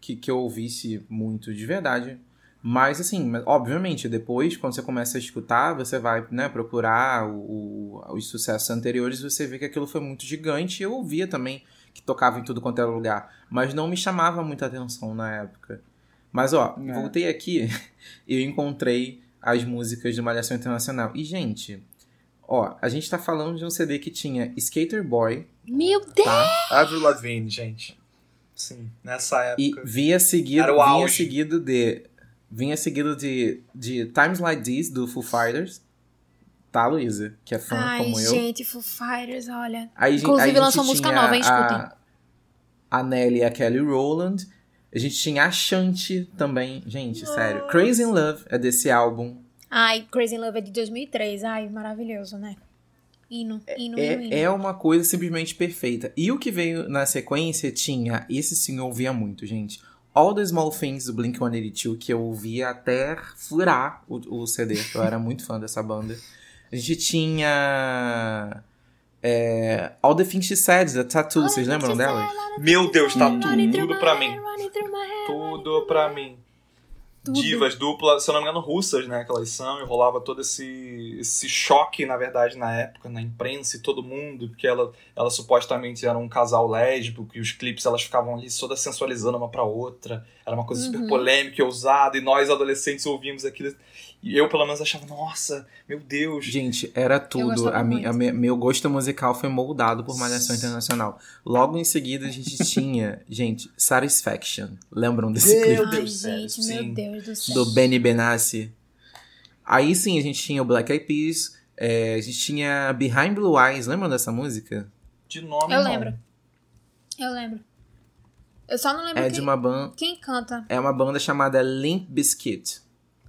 que, que eu ouvisse muito de verdade. Mas, assim, obviamente, depois, quando você começa a escutar, você vai né, procurar o, o, os sucessos anteriores você vê que aquilo foi muito gigante. Eu ouvia também que tocava em tudo quanto era lugar, mas não me chamava muita atenção na época. Mas, ó, é. voltei aqui e eu encontrei as músicas de Malhação Internacional. E, gente, ó, a gente tá falando de um CD que tinha Skater Boy. Meu tá? Deus! Tá? Avril Lavigne, gente. Sim, nessa época. E via seguido, vinha seguido de vinha seguido de, de Times Like This, do Foo Fighters. Tá, Luísa? Que é fã Ai, como eu. Ai, gente, Foo Fighters, olha. Aí, Inclusive lançou música nova, hein? Escutem. A, a Nelly e a Kelly Rowland. A gente tinha a Shanti também. Gente, Nossa. sério. Crazy in Love é desse álbum. Ai, Crazy in Love é de 2003. Ai, maravilhoso, né? Hino, hino, é, hino, hino. É uma coisa simplesmente perfeita. E o que veio na sequência tinha... Esse sim eu ouvia muito, gente. All the Small Things do Blink-182, que eu ouvia até furar o, o CD. Eu era muito fã dessa banda. A gente tinha... É, All the Things She Said, da Tattoo, vocês lembram dela? Meu Deus, tá tudo pra mim. Tudo pra mim. Tudo. divas duplas, se eu não me engano, russas, né? Que elas são, e rolava todo esse, esse choque, na verdade, na época, na imprensa e todo mundo, porque ela, ela supostamente era um casal lésbico, e os clipes elas ficavam ali toda sensualizando uma pra outra. Era uma coisa Uhum. super polêmica e ousada, e nós adolescentes ouvimos aquilo. E eu, pelo menos, achava, nossa, meu Deus. Gente, era tudo. A mi, a me- meu gosto musical foi moldado por Malhação Internacional. Logo em seguida, a gente tinha, gente, Satisfaction. Lembram desse Meu clipe? Ai, Deus, sério, gente, sim. meu Deus do céu. Do Benny Benassi. Aí sim, a gente tinha o Black Eyed Peas. é, a gente tinha Behind Blue Eyes. Lembram dessa música? De nome, Eu não. lembro. Eu lembro. Eu só não lembro É quem, de uma banda. quem canta. É uma banda chamada Limp Bizkit.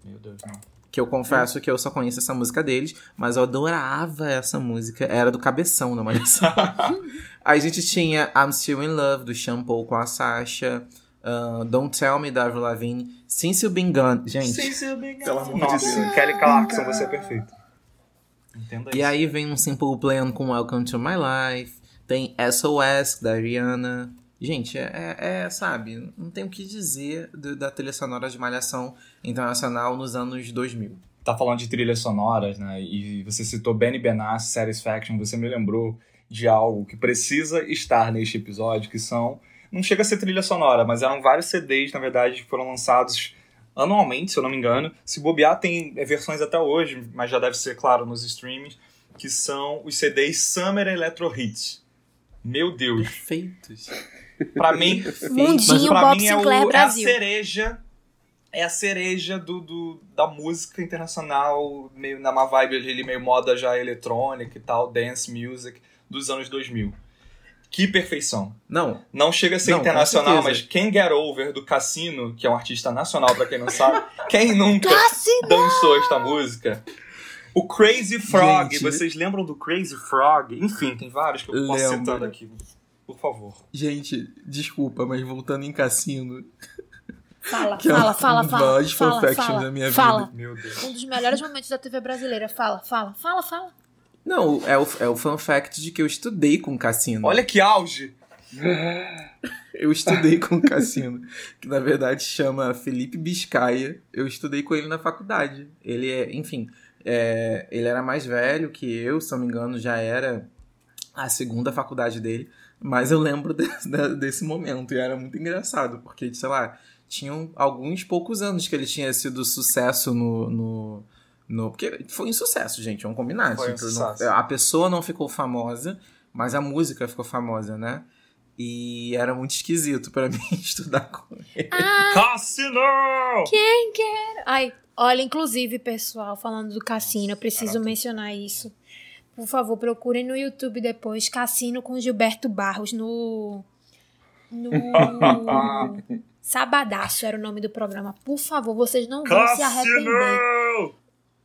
Meu Deus, não. Que eu confesso que eu só conheço essa música deles, mas eu adorava essa música. Era do cabeção da Malhação. Aí a gente tinha I'm Still in Love, do Shampoo com a Sasha. uh, Don't Tell Me, da Avril Lavigne. Since You've Been Gone. Gente, Pelo amor de Deus. Kelly Clarkson, você é perfeito. Entenda E isso. aí vem um Simple Plan com Welcome to My Life. Tem SOS da Rihanna. Gente, é, é- é, sabe, não tem o que dizer do- da trilha sonora de Malhação Internacional nos anos 2000. Tá falando de trilhas sonoras, né? E você citou Benny Benassi, Satisfaction. Você me lembrou de algo que precisa estar neste episódio, que são... Não chega a ser trilha sonora, mas eram vários CDs, na verdade, que foram lançados anualmente, se eu não me engano. Se bobear, tem é, versões até hoje, mas já deve ser, claro, nos streamings, que são os CDs Summer Electro Hits. Meu Deus. Perfeitos. Pra mim, Mundinho Mas pra Bob mim é, Sinclair o, é a Brasil. cereja. É a cereja do, do- da música internacional, meio na uma vibe ali, meio moda já eletrônica e tal, dance music dos anos 2000. Que perfeição. Não, Não chega a ser Não, internacional, mas quem Get Over do Cassino, que é um artista nacional pra quem não sabe, quem nunca Cassino! dançou esta música? O Crazy Frog, Gente. vocês lembram do Crazy Frog? Enfim, tem vários que eu posso Lembro. citando aqui. Por favor. gente, desculpa, mas voltando em Cassino, Fala, que é fala, um fala, dos fala. maiores fala, fala, da minha fala. vida. Meu Deus. Um dos melhores momentos da TV brasileira. Fala, fala, fala, fala, fala. Não, é o, é o fun fact de que eu estudei com Cassino. Olha que auge! Eu estudei com Cassino, que na verdade chama Felipe Biscaia. Eu estudei com ele na faculdade. Ele é, enfim, é, ele era mais velho que eu, se não me engano, já era a segunda faculdade dele. Mas eu lembro de- da- desse momento e era muito engraçado, porque, sei lá, tinham alguns poucos anos que ele tinha sido sucesso no. no no- porque foi um sucesso, gente, vamos combinar. Foi um Tipo, sucesso. não- a pessoa não ficou famosa, mas a música ficou famosa, né? E era muito esquisito pra mim estudar com ele. Cassino! Ai, olha, inclusive, pessoal, falando do cassino, eu preciso mencionar isso. Por favor, procurem no YouTube depois Cassino com Gilberto Barros no. No. Sabadaço era o nome do programa. Por favor, vocês não vão se arrepender. Cassino!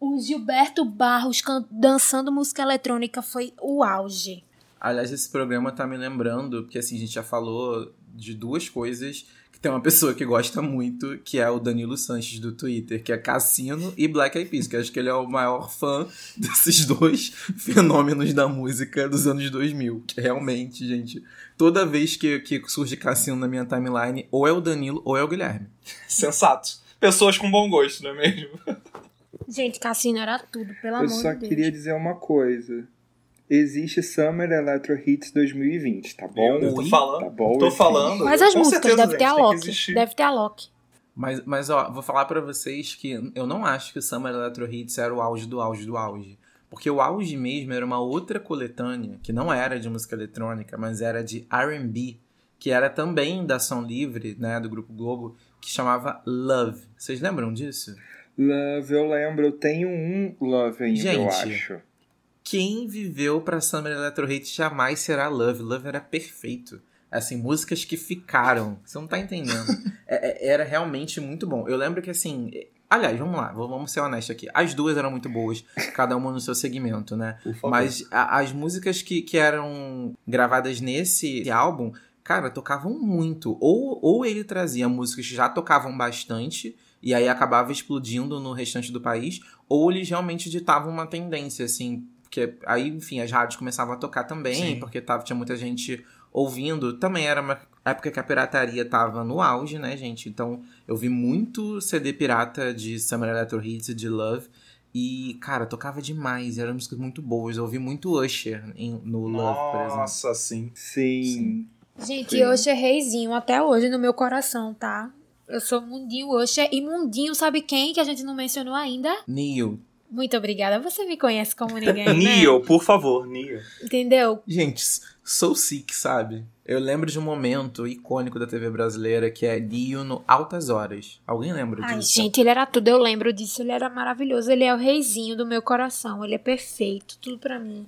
O Gilberto Barros dançando música eletrônica foi o auge. Aliás, esse programa tá me lembrando, porque assim, a gente já falou de duas coisas tem uma pessoa que gosta muito, que é o Danilo Sanches do Twitter, que é Cassino e Black Eyed Peas, que eu acho que ele é o maior fã desses dois fenômenos da música dos anos 2000. Que realmente, gente, toda vez que, que surge Cassino na minha timeline, ou é o Danilo ou é o Guilherme. Sensato. Pessoas com bom gosto, não é mesmo? Gente, Cassino era tudo, pelo Eu amor só de Deus. queria dizer uma coisa. Existe Summer Electro Hits 2020, tá bom? Eu tô falando. Tá bom, Tô falando. Mas as Com músicas, certeza, deve ter Loki. Deve ter a Loki. Mas, mas ó, vou falar pra vocês que eu não acho que o Summer Electro Hits era o auge do auge do auge. Porque o auge mesmo era uma outra coletânea, que não era de música eletrônica, mas era de R&B, que era também da ação livre, né, do Grupo Globo, que chamava Love. Vocês lembram disso? Love, eu lembro. Eu tenho um Love ainda, eu Gente. acho. Quem viveu pra Summer Electro Hits jamais será Love. Love era perfeito. Assim, músicas que ficaram. Você não tá entendendo. É- é- era realmente muito bom. Eu lembro que, assim. é- Aliás, vamos lá, vamos ser honestos aqui. As duas eram muito boas, cada uma no seu segmento, né? Mas a- as músicas que, que eram gravadas nesse álbum, cara, tocavam muito. Ou, ou ele trazia músicas que já tocavam bastante, e aí acabava explodindo no restante do país, ou eles realmente ditavam uma tendência, assim. Porque aí, enfim, as rádios começavam a tocar também, Sim. porque tava, tinha muita gente ouvindo, também era uma época que a pirataria tava no auge, né, gente? Então eu vi muito CD pirata de Summer Electro Hits e de Love. E, cara, tocava demais, eram músicas muito boas. Eu ouvi muito Usher em, no Love, por exemplo. Nossa, sim. Sim. sim. Gente, sim. Usher é reizinho até hoje no meu coração, tá? Eu sou Mundinho Usher. E Mundinho, sabe quem que a gente não mencionou ainda? Neil. Muito obrigada. Você me conhece como ninguém, né? Neil, por favor, Neil. Entendeu? Gente, sou sick, sabe? Eu lembro de um momento icônico da TV brasileira que é Dio no Altas Horas. Alguém lembra disso? Ai, gente, ele era tudo. Eu lembro disso. Ele era maravilhoso. Ele é o reizinho do meu coração. Ele é perfeito. Tudo para mim.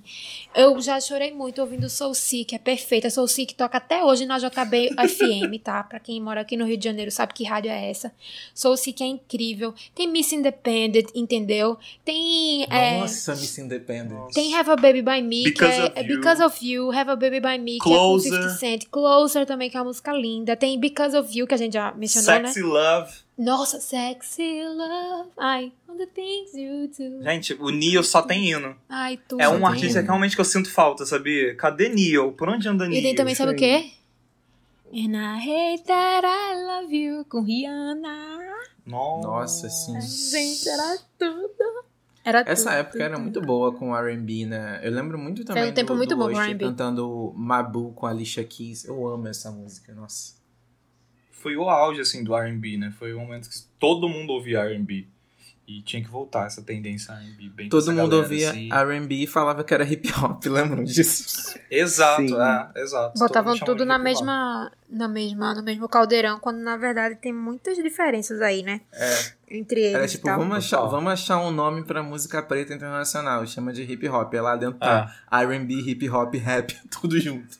Eu já chorei muito ouvindo Soul Sick. É perfeita. Soul Sick toca até hoje na JB FM, tá? Pra quem mora aqui no Rio de Janeiro sabe que rádio é essa. Soul Sick é incrível. Tem Miss Independent, entendeu? Tem. É, Nossa, é... Miss Independent. Tem Have a Baby by Me, Because que é, é Because of You. Have a Baby by Me, Closer. que é com 50 Cent. Closer também, que é uma música linda. Tem Because of You, que a gente já mencionou, Sexy né? Love. Nossa, Sexy Love. Ai, all the things you do. Gente, o Neil só tem hino. Ai, tu. É um artista que realmente que eu sinto falta, sabia? Cadê Neil? Por onde anda Neil? E tem também, sabe o quê? And I hate that I love you, com Rihanna. Nossa, Nossa sim. Gente, era tudo. Era Essa tudo, época era tudo. muito boa com R&B, né? Eu lembro muito também um tempo do, muito do bom cantando Mabu com a Alicia Keys. Eu amo essa música, nossa. Foi o auge, assim, do R&B, né? Foi o momento que todo mundo ouvia R&B. E tinha que voltar essa tendência R&B bem Todo mundo ouvia assim. R&B e falava que era hip hop, lembram disso? Exato, Sim. é, exato. Botavam tudo na mesma, na mesma, no mesmo caldeirão, quando na verdade tem muitas diferenças aí, né? É, Entre eles Era e tipo, tal. vamos achar, vamos achar um nome pra música preta internacional, chama de hip hop. É lá dentro tá R&B, hip hop, rap, tudo junto.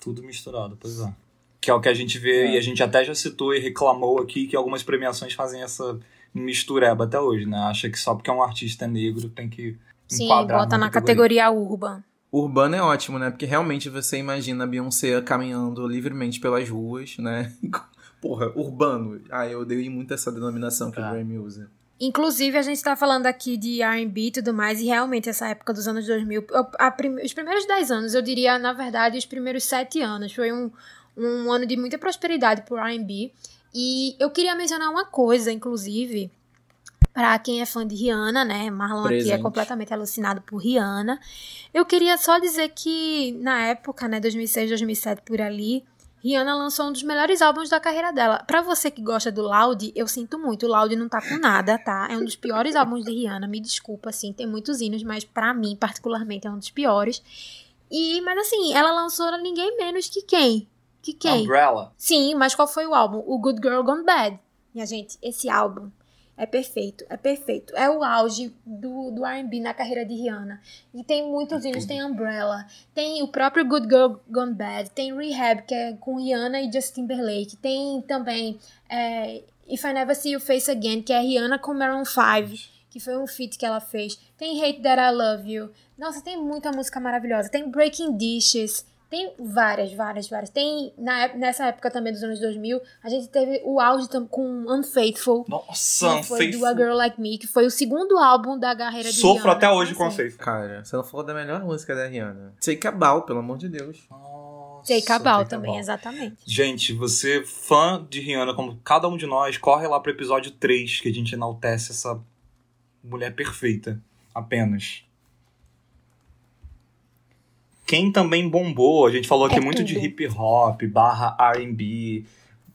tudo misturado, pois é. Que é o que a gente vê, É. e a gente até já citou e reclamou aqui que algumas premiações fazem essa mistureba até hoje, né? Acha que só porque é um artista negro tem que Sim, enquadrar bota na categoria urban. Urbano é ótimo, né? Porque realmente você imagina a Beyoncé caminhando livremente pelas ruas, né? Porra, urbano. Ah, eu odeio muito essa denominação que Ah. o Grammy usa. Inclusive, a gente tá falando aqui de R&B e tudo mais, e realmente essa época dos anos 2000, eu- a prim- os primeiros 10 anos, eu diria, na verdade, os primeiros 7 anos, foi um, um ano de muita prosperidade pro R&B. E eu queria mencionar uma coisa, inclusive, pra quem é fã de Rihanna, né? Marlon aqui é Presente. completamente alucinado por Rihanna. Eu queria só dizer que, na época, né, 2006, 2007, por ali, Rihanna lançou um dos melhores álbuns da carreira dela. Pra você que gosta do Loud, eu sinto muito. O Loud não tá com nada, tá? É um dos piores álbuns de Rihanna. Me desculpa, assim, tem muitos hinos, mas pra mim, particularmente, é um dos piores. E, mas assim, ela lançou ninguém menos que quem? Que quem? Umbrella. Sim, mas qual foi o álbum? O Good Girl Gone Bad. Minha gente, esse álbum é perfeito, é perfeito. É o auge do, do R&B na carreira de Rihanna. E tem muitos hinos, tem Umbrella, tem o próprio Good Girl Gone Bad, tem Rehab, que é com Rihanna e Justin Timberlake, tem também é, If I Never See You Face Again, que é Rihanna com Maroon 5, que foi um feat que ela fez. Tem Hate That I Love You. Nossa, tem muita música maravilhosa. Tem Breaking Dishes, tem várias, várias, várias. Tem, na, nessa época também dos anos 2000, a gente teve o auge com Unfaithful, Nossa, que foi do A Unfaithful. Girl Like Me, que foi o segundo álbum da carreira de Sofro Rihanna. até hoje com Unfaithful. Cara, você não falou da melhor música da Rihanna. Take a Bow, pelo amor de Deus. Nossa, Take a Bow Take a também, Bow. exatamente. Gente, você fã de Rihanna, como cada um de nós, corre lá pro episódio 3, que a gente enaltece essa mulher perfeita. Apenas. Quem também bombou, a gente falou aqui É muito de tudo. hip hop, barra R&B,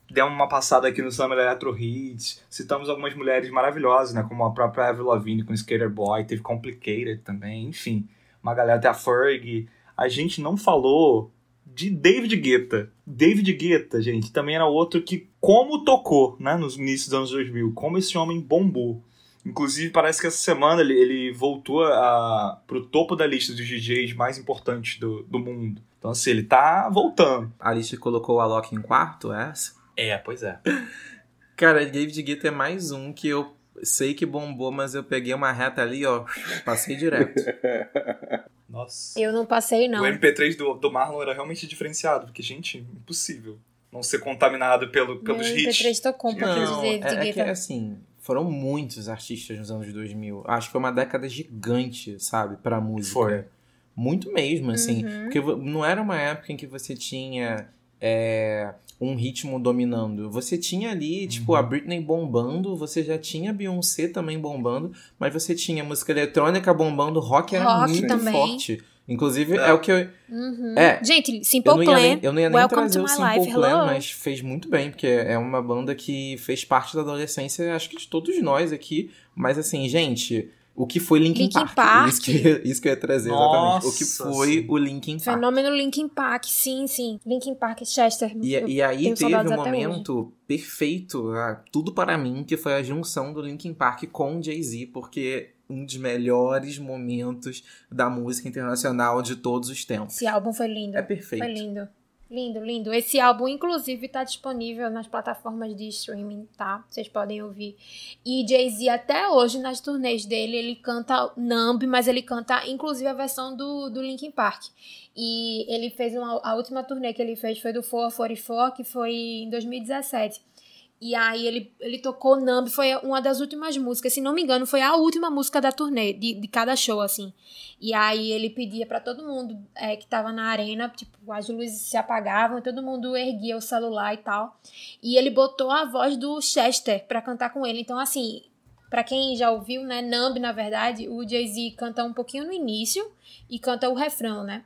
deu uma passada aqui no Summer Electro Hits, citamos algumas mulheres maravilhosas, né, como a própria Avril Lavigne com Skater Boy, teve Complicated também, enfim, uma galera até a Fergie. A gente não falou de David Guetta. David Guetta, gente, também era outro que, como tocou, né, nos inícios dos anos 2000, como esse homem bombou. Inclusive, parece que essa semana ele, ele voltou a, pro topo da lista dos DJs mais importantes do, do mundo. Então, assim, ele tá voltando. A Alicia colocou a Loki em quarto, é essa? É, pois é. Cara, David Guetta é mais um que eu sei que bombou, mas eu peguei uma reta ali, ó, passei direto. Nossa. Eu não passei, não. O MP3 do, do Marlon era realmente diferenciado, porque, gente, impossível não ser contaminado pelo, pelos Meu hits. MP3 tocou um pouquinho de David é, é que Guetta. assim, foram muitos artistas nos anos 2000. Acho que foi uma década gigante, sabe, pra música. Foi. Muito mesmo, assim. Uhum. Porque não era uma época em que você tinha é, um ritmo dominando. Você tinha ali, tipo, a Britney bombando, você já tinha a Beyoncé também bombando, mas você tinha música eletrônica bombando, rock era Rock muito também. forte. Inclusive, é, o que eu. Uhum. É. Gente, Eu Simple não, ia Plan. nem, eu não ia nem Welcome trazer to o my Simple life. Plan, Hello. mas fez muito bem, porque é uma banda que fez parte da adolescência, acho que de todos nós aqui. Mas assim, gente, o que foi Linkin, Linkin Park? Park. Isso, que, isso que eu ia trazer, exatamente. O que Nossa, foi sim. o Linkin Park. Fenômeno Linkin Park, sim, sim. Linkin Park, Chester. E, Eu e aí teve um momento perfeito, ah, tudo para mim, que foi a junção do Linkin Park com o Jay-Z, porque um dos melhores momentos da música internacional de todos os tempos. Esse álbum foi lindo. É perfeito. Foi lindo. Lindo, lindo. Esse álbum, inclusive, tá disponível nas plataformas de streaming, tá? Vocês podem ouvir. E Jay-Z, até hoje, nas turnês dele, ele canta Numb, mas ele canta, inclusive, a versão do, do Linkin Park. E ele fez uma... A última turnê que ele fez foi do 444, que foi em 2017. E aí ele, ele tocou Numb, foi uma das últimas músicas, se não me engano, foi a última música da turnê, de, de cada show, assim. E aí ele pedia pra todo mundo é, que tava na arena, tipo, as luzes se apagavam, todo mundo erguia o celular e tal. E ele botou a voz do Chester pra cantar com ele. Então, assim, pra quem já ouviu, né, Numb, na verdade, o Jay-Z canta um pouquinho no início e canta o refrão, né?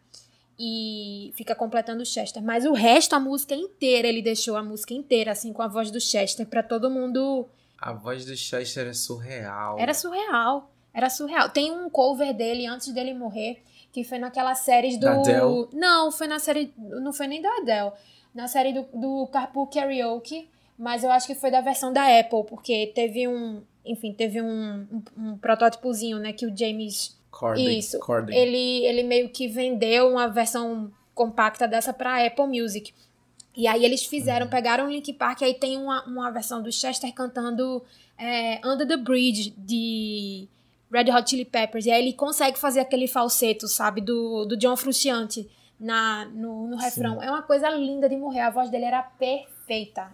E fica completando o Chester. Mas o resto, a música inteira, ele deixou a música inteira, assim, com a voz do Chester, pra todo mundo. A voz do Chester é surreal. Era surreal. Era surreal. Tem um cover dele antes dele morrer, que foi naquela série do. Da Adele? Não, foi na série. Não foi nem da Adele. Na série do, do Carpool Karaoke. Mas eu acho que foi da versão da Apple, porque teve um. Enfim, teve um, um, um protótipozinho, né? Que o James Corden. Isso. Ele, ele meio que vendeu uma versão compacta dessa pra Apple Music. E aí eles Uhum. fizeram, pegaram o Link Park, aí tem uma, uma versão do Chester cantando é, Under the Bridge, de Red Hot Chili Peppers. E aí ele consegue fazer aquele falseto, sabe, do, do John Frusciante na, no, no refrão. É uma coisa linda de morrer. A voz dele era perfeita,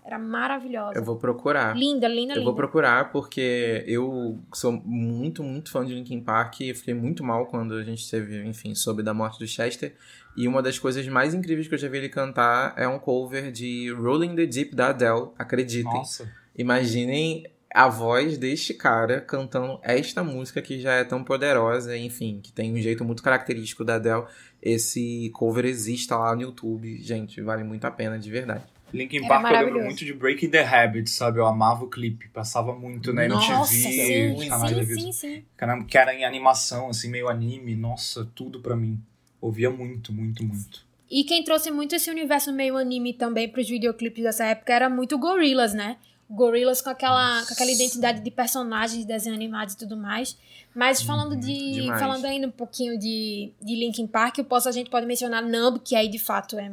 era maravilhosa. Eu vou procurar. Linda, linda, Eu linda. vou procurar porque eu sou muito, muito fã de Linkin Park e fiquei muito mal quando a gente teve, enfim, soube da morte do Chester. E uma das coisas mais incríveis que eu já vi ele cantar é um cover de Rolling the Deep da Adele, acreditem. Nossa. Imaginem a voz deste cara cantando esta música que já é tão poderosa, enfim, que tem um jeito muito característico da Adele. Esse cover existe lá no YouTube, gente, vale muito a pena, de verdade. Linkin Park eu lembro muito de Breaking the Habit, sabe? Eu amava o clipe, passava muito na MTV, Nossa, sim, os canais sim, sim, sim. Caramba, que era em animação, assim, meio anime, nossa, tudo pra mim. Ouvia muito, muito, muito. E quem trouxe muito esse universo meio anime também pros videoclipes dessa época era muito Gorillaz, né? Gorillaz com aquela, com aquela identidade de personagens de desenho animados e tudo mais. Mas falando de. demais. Falando ainda um pouquinho de, de Linkin Park, eu posso, a gente pode mencionar Numb, que aí de fato é.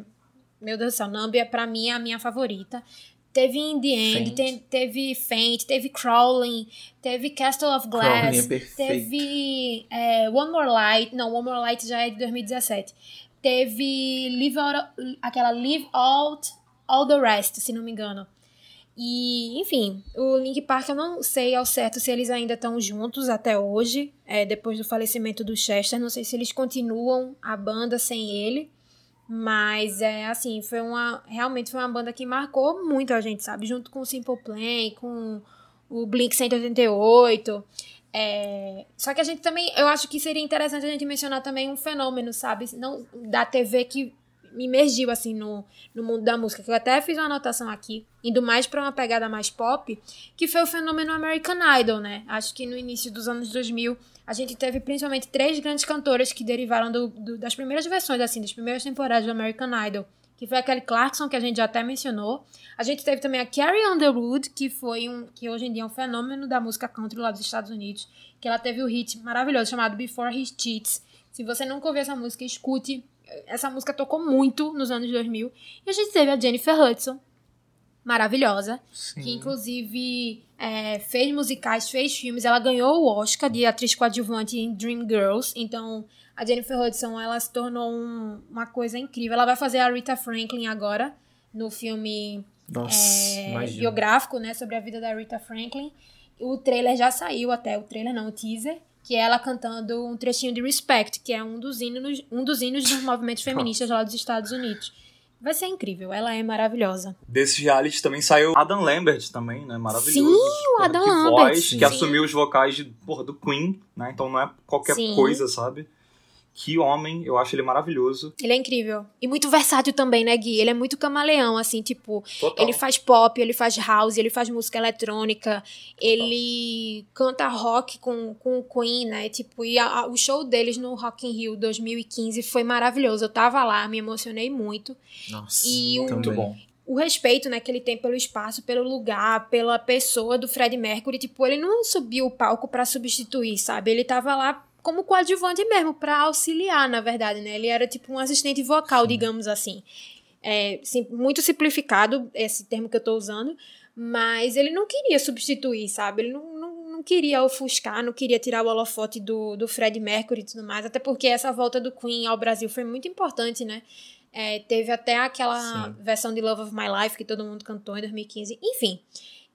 Meu Deus do céu, Numb é pra mim a minha favorita. Teve In The End, te- teve Faint, teve Crawling, teve Castle of é Glass, perfeito. teve é, One More Light, não, One More Light já é de 2017. Teve Live Out, aquela Live Out All the Rest, se não me engano. E, enfim, o Link Park eu não sei ao certo se eles ainda estão juntos até hoje, é, depois do falecimento do Chester. Não sei se eles continuam a banda sem ele. Mas é assim, foi uma. Realmente foi uma banda que marcou muito a gente, sabe? Junto com o Simple Plan, com o Blink 188. É, só que a gente também. Eu acho que seria interessante a gente mencionar também um fenômeno, sabe? Não da TV que me imergiu assim no, no mundo da música. Que eu até fiz uma anotação aqui, indo mais pra uma pegada mais pop, que foi o fenômeno American Idol, né? Acho que no início dos anos 2000 a gente teve principalmente três grandes cantoras que derivaram do, do- das primeiras versões, assim, das primeiras temporadas do American Idol. Que foi a Kelly Clarkson, que a gente já até mencionou. A gente teve também a Carrie Underwood, que foi um. que hoje em dia é um fenômeno da música country lá dos Estados Unidos. Que ela teve o hit maravilhoso chamado Before He Cheats. Se você nunca ouviu essa música, escute. Essa música tocou muito nos anos 2000. E a gente teve a Jennifer Hudson, maravilhosa Sim. que inclusive é, fez musicais, fez filmes. Ela ganhou o Oscar de atriz coadjuvante em Dreamgirls. Então, a Jennifer Hudson, ela se tornou um- uma coisa incrível. Ela vai fazer a Rita Franklin agora, no filme Nossa, é, biográfico, né, sobre a vida da Rita Franklin. O trailer já saiu até, o trailer não, o teaser, que é ela cantando um trechinho de Respect, que é um dos hinos, um dos, hinos dos movimentos feministas lá dos Estados Unidos. Vai ser incrível, ela é maravilhosa. Desse reality também saiu Adam Lambert também, né? Maravilhoso. Sim, o Adam que Lambert. Voz, sim. que assumiu os vocais de, porra, do Queen, né? Então não é qualquer Sim. coisa, sabe? Que homem, eu acho ele maravilhoso. Ele é incrível. E muito versátil também, né, Gui? Ele é muito camaleão, assim, tipo, Total. Ele faz pop, ele faz house, ele faz música eletrônica, ele canta rock com, com o Queen, né? Tipo, e a- a- o show deles no Rock in Rio 2015 foi maravilhoso. Eu tava lá, me emocionei muito. Nossa, E o-. Muito bom. O respeito, né, que ele tem pelo espaço, pelo lugar, pela pessoa do Fred Mercury, tipo, ele não subiu o palco pra substituir, sabe? Ele tava lá como coadjuvante mesmo, pra auxiliar, na verdade, né? Ele era tipo um assistente vocal, digamos assim. É, sim, muito simplificado esse termo que eu tô usando, mas ele não queria substituir, sabe? Ele não, não, não queria ofuscar, não queria tirar o holofote do, do Fred Mercury e tudo mais, até porque essa volta do Queen ao Brasil foi muito importante, né? É, teve até aquela Sim. versão de Love of My Life que todo mundo cantou em 2015. Enfim,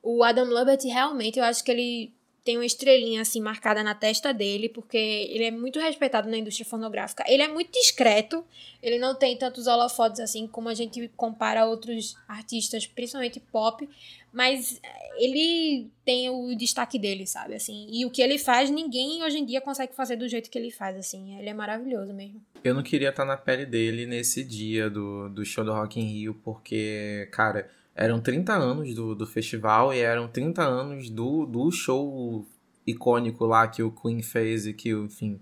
o Adam Lambert realmente, eu acho que ele tem uma estrelinha assim marcada na testa dele, porque ele é muito respeitado na indústria fonográfica. Ele é muito discreto, ele não tem tantos holofotes assim como a gente compara outros artistas, principalmente pop, mas ele tem o destaque dele, sabe? Assim, e o que ele faz, ninguém hoje em dia consegue fazer do jeito que ele faz, assim. Ele é maravilhoso mesmo. Eu não queria estar na pele dele nesse dia do, do show do Rock in Rio, porque, cara, eram 30 anos do, do festival e eram 30 anos do, do show icônico lá que o Queen fez e que, enfim,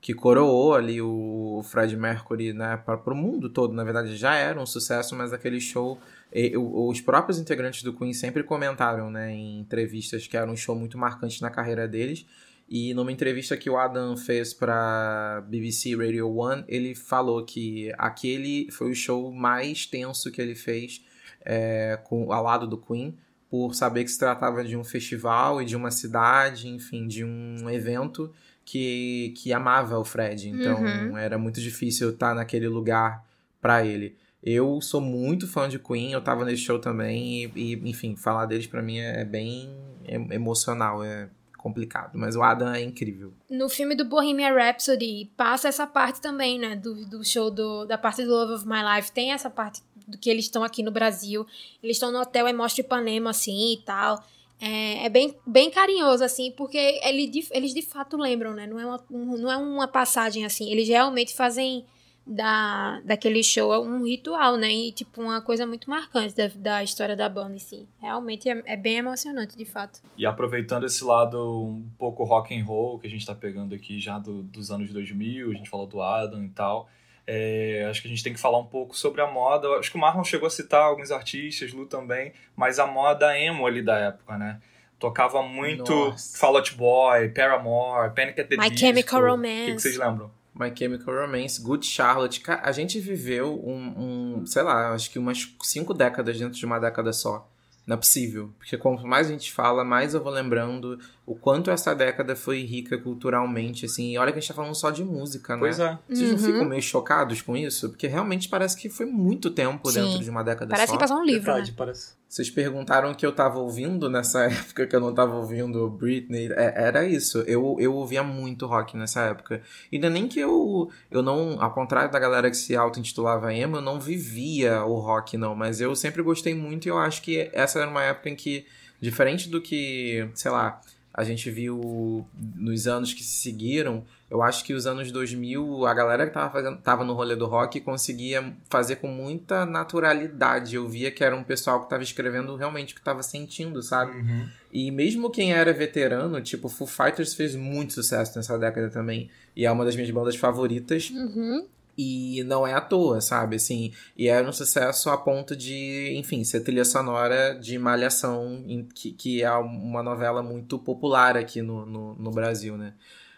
que coroou ali o Fred Mercury, né, para o mundo todo. Na verdade, já era um sucesso, mas aquele show, e- os próprios integrantes do Queen sempre comentaram, né, em entrevistas que era um show muito marcante na carreira deles. E numa entrevista que o Adam fez para BBC Radio One, ele falou que aquele foi o show mais tenso que ele fez é, com, ao lado do Queen, por saber que se tratava de um festival e de uma cidade, enfim, de um evento que, que amava o Fred. Então Uhum. era muito difícil estar naquele lugar para ele. Eu sou muito fã de Queen, eu tava nesse show também, e, e, enfim, falar deles para mim é bem em- emocional, é complicado. Mas o Adam é incrível. No filme do Bohemian Rhapsody, passa essa parte também, né? Do, do show do, da parte do Love of My Life. Tem essa parte do que eles estão aqui no Brasil. Eles estão no hotel em Mostra Ipanema, assim, e tal. É, é bem, bem carinhoso, assim, porque ele, eles de fato lembram, né? Não é, uma, um- não é uma passagem, assim. Eles realmente fazem da, daquele show um ritual, né? E, tipo, uma coisa muito marcante da, da história da banda, assim. Realmente é, é bem emocionante, de fato. E aproveitando esse lado um pouco rock and roll que a gente tá pegando aqui já do- dos anos 2000, a gente falou do Adam e tal, é, acho que a gente tem que falar um pouco sobre a moda. Acho que o Marlon chegou a citar alguns artistas, Lu também, mas a moda emo ali da época, né? Tocava muito Nossa. Fall Out Boy, Paramore, Panic at the My Disco. Chemical O Romance. que, que vocês lembram? My Chemical Romance, Good Charlotte. A gente viveu um, um, sei lá, acho que umas cinco décadas dentro de uma década só. Não é possível. Porque quanto mais a gente fala, mais eu vou lembrando o quanto essa década foi rica culturalmente, assim. E olha que a gente tá falando só de música, né? Pois é. Vocês não Uhum. ficam meio chocados com isso? Porque realmente parece que foi muito tempo Sim. dentro de uma década Parece só. que passou um livro, né? parece. Vocês perguntaram o que eu tava ouvindo nessa época que eu não tava ouvindo Britney. É, era isso. Eu, eu ouvia muito rock nessa época. E não é nem que eu, eu não, ao contrário da galera que se auto-intitulava emo, eu não vivia o rock, não. Mas eu sempre gostei muito e eu acho que essa era uma época em que, diferente do que, sei lá, a gente viu nos anos que se seguiram, eu acho que os anos 2000, a galera que tava, fazendo, tava no rolê do rock conseguia fazer com muita naturalidade. Eu via que era um pessoal que tava escrevendo realmente o que tava sentindo, sabe? Uhum. E mesmo quem era veterano, tipo, Foo Fighters fez muito sucesso nessa década também. E é uma das minhas bandas favoritas. Uhum. E não é à toa, sabe? Assim, e era um sucesso a ponto de, enfim, ser trilha sonora de Malhação, que, que é uma novela muito popular aqui no, no, no Brasil, né?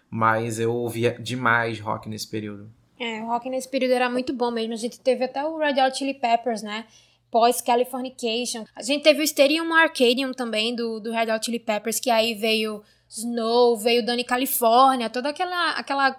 Mas eu ouvia demais rock nesse período. É, o rock nesse período era muito bom mesmo. A gente teve até o Red Hot Chili Peppers, né? Pós Californication. A gente teve o Stadium Arcadium também, do, do Red Hot Chili Peppers, que aí veio Snow, veio Dani California, toda aquela, aquela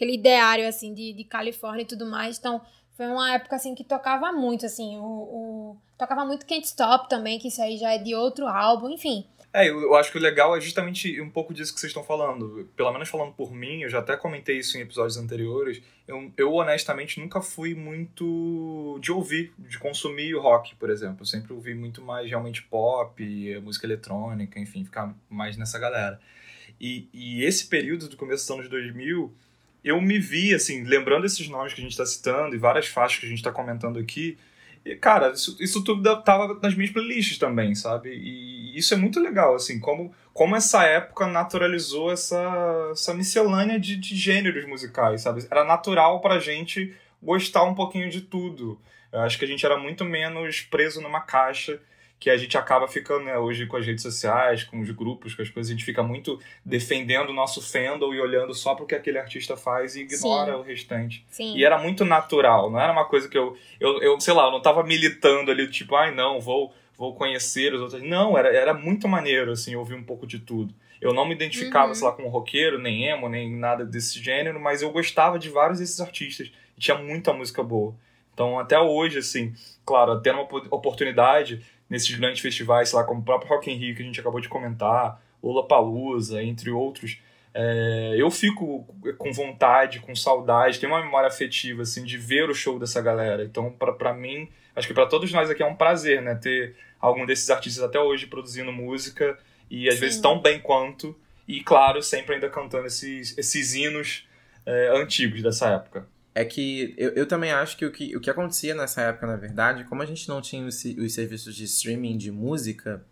aquele ideário, assim, de, de Califórnia e tudo mais. Então, foi uma época, assim, que tocava muito, assim, o... o- tocava muito Can't Stop também, que isso aí já é de outro álbum, enfim. É, eu, acho que o legal é justamente um pouco disso que vocês estão falando. Pelo menos falando por mim, eu já até comentei isso em episódios anteriores. Eu, eu honestamente nunca fui muito de ouvir, de consumir o rock, por exemplo. Eu sempre ouvi muito mais realmente pop, música eletrônica, enfim, ficar mais nessa galera. E, e esse período do começo dos anos 2000, eu me vi, assim, lembrando esses nomes que a gente está citando e várias faixas que a gente está comentando aqui, e, cara, isso, isso tudo tava nas minhas playlists também, sabe? E isso é muito legal, assim, como, como essa época naturalizou essa, essa miscelânea de, de gêneros musicais, sabe? Era natural pra gente gostar um pouquinho de tudo. Eu acho que a gente era muito menos preso numa caixa que a gente acaba ficando né, hoje com as redes sociais, com os grupos, com as coisas, a gente fica muito defendendo o nosso fandom e olhando só para o que aquele artista faz e ignora Sim. o restante. Sim. E era muito natural, não era uma coisa que eu, eu, eu sei lá, eu não estava militando ali, tipo, ai não, vou, vou conhecer os outros. Não, era, era muito maneiro, assim, ouvir um pouco de tudo. Eu não me identificava, uhum. sei lá, como roqueiro, nem emo, nem nada desse gênero, mas eu gostava de vários desses artistas. E tinha muita música boa. Então, até hoje, assim, claro, tendo uma oportunidade nesses grandes festivais, sei lá, como o próprio Rock in Rio que a gente acabou de comentar, Lollapalooza, entre outros, é, eu fico com vontade, com saudade, tenho uma memória afetiva, assim, de ver o show dessa galera. Então, para mim, acho que para todos nós aqui é um prazer, né, ter algum desses artistas até hoje produzindo música e às Sim. vezes tão bem quanto, e claro, sempre ainda cantando esses, esses hinos é, antigos dessa época é que eu, eu também acho que o, que o que acontecia nessa época, na verdade, como a gente não tinha os, os serviços de streaming de música,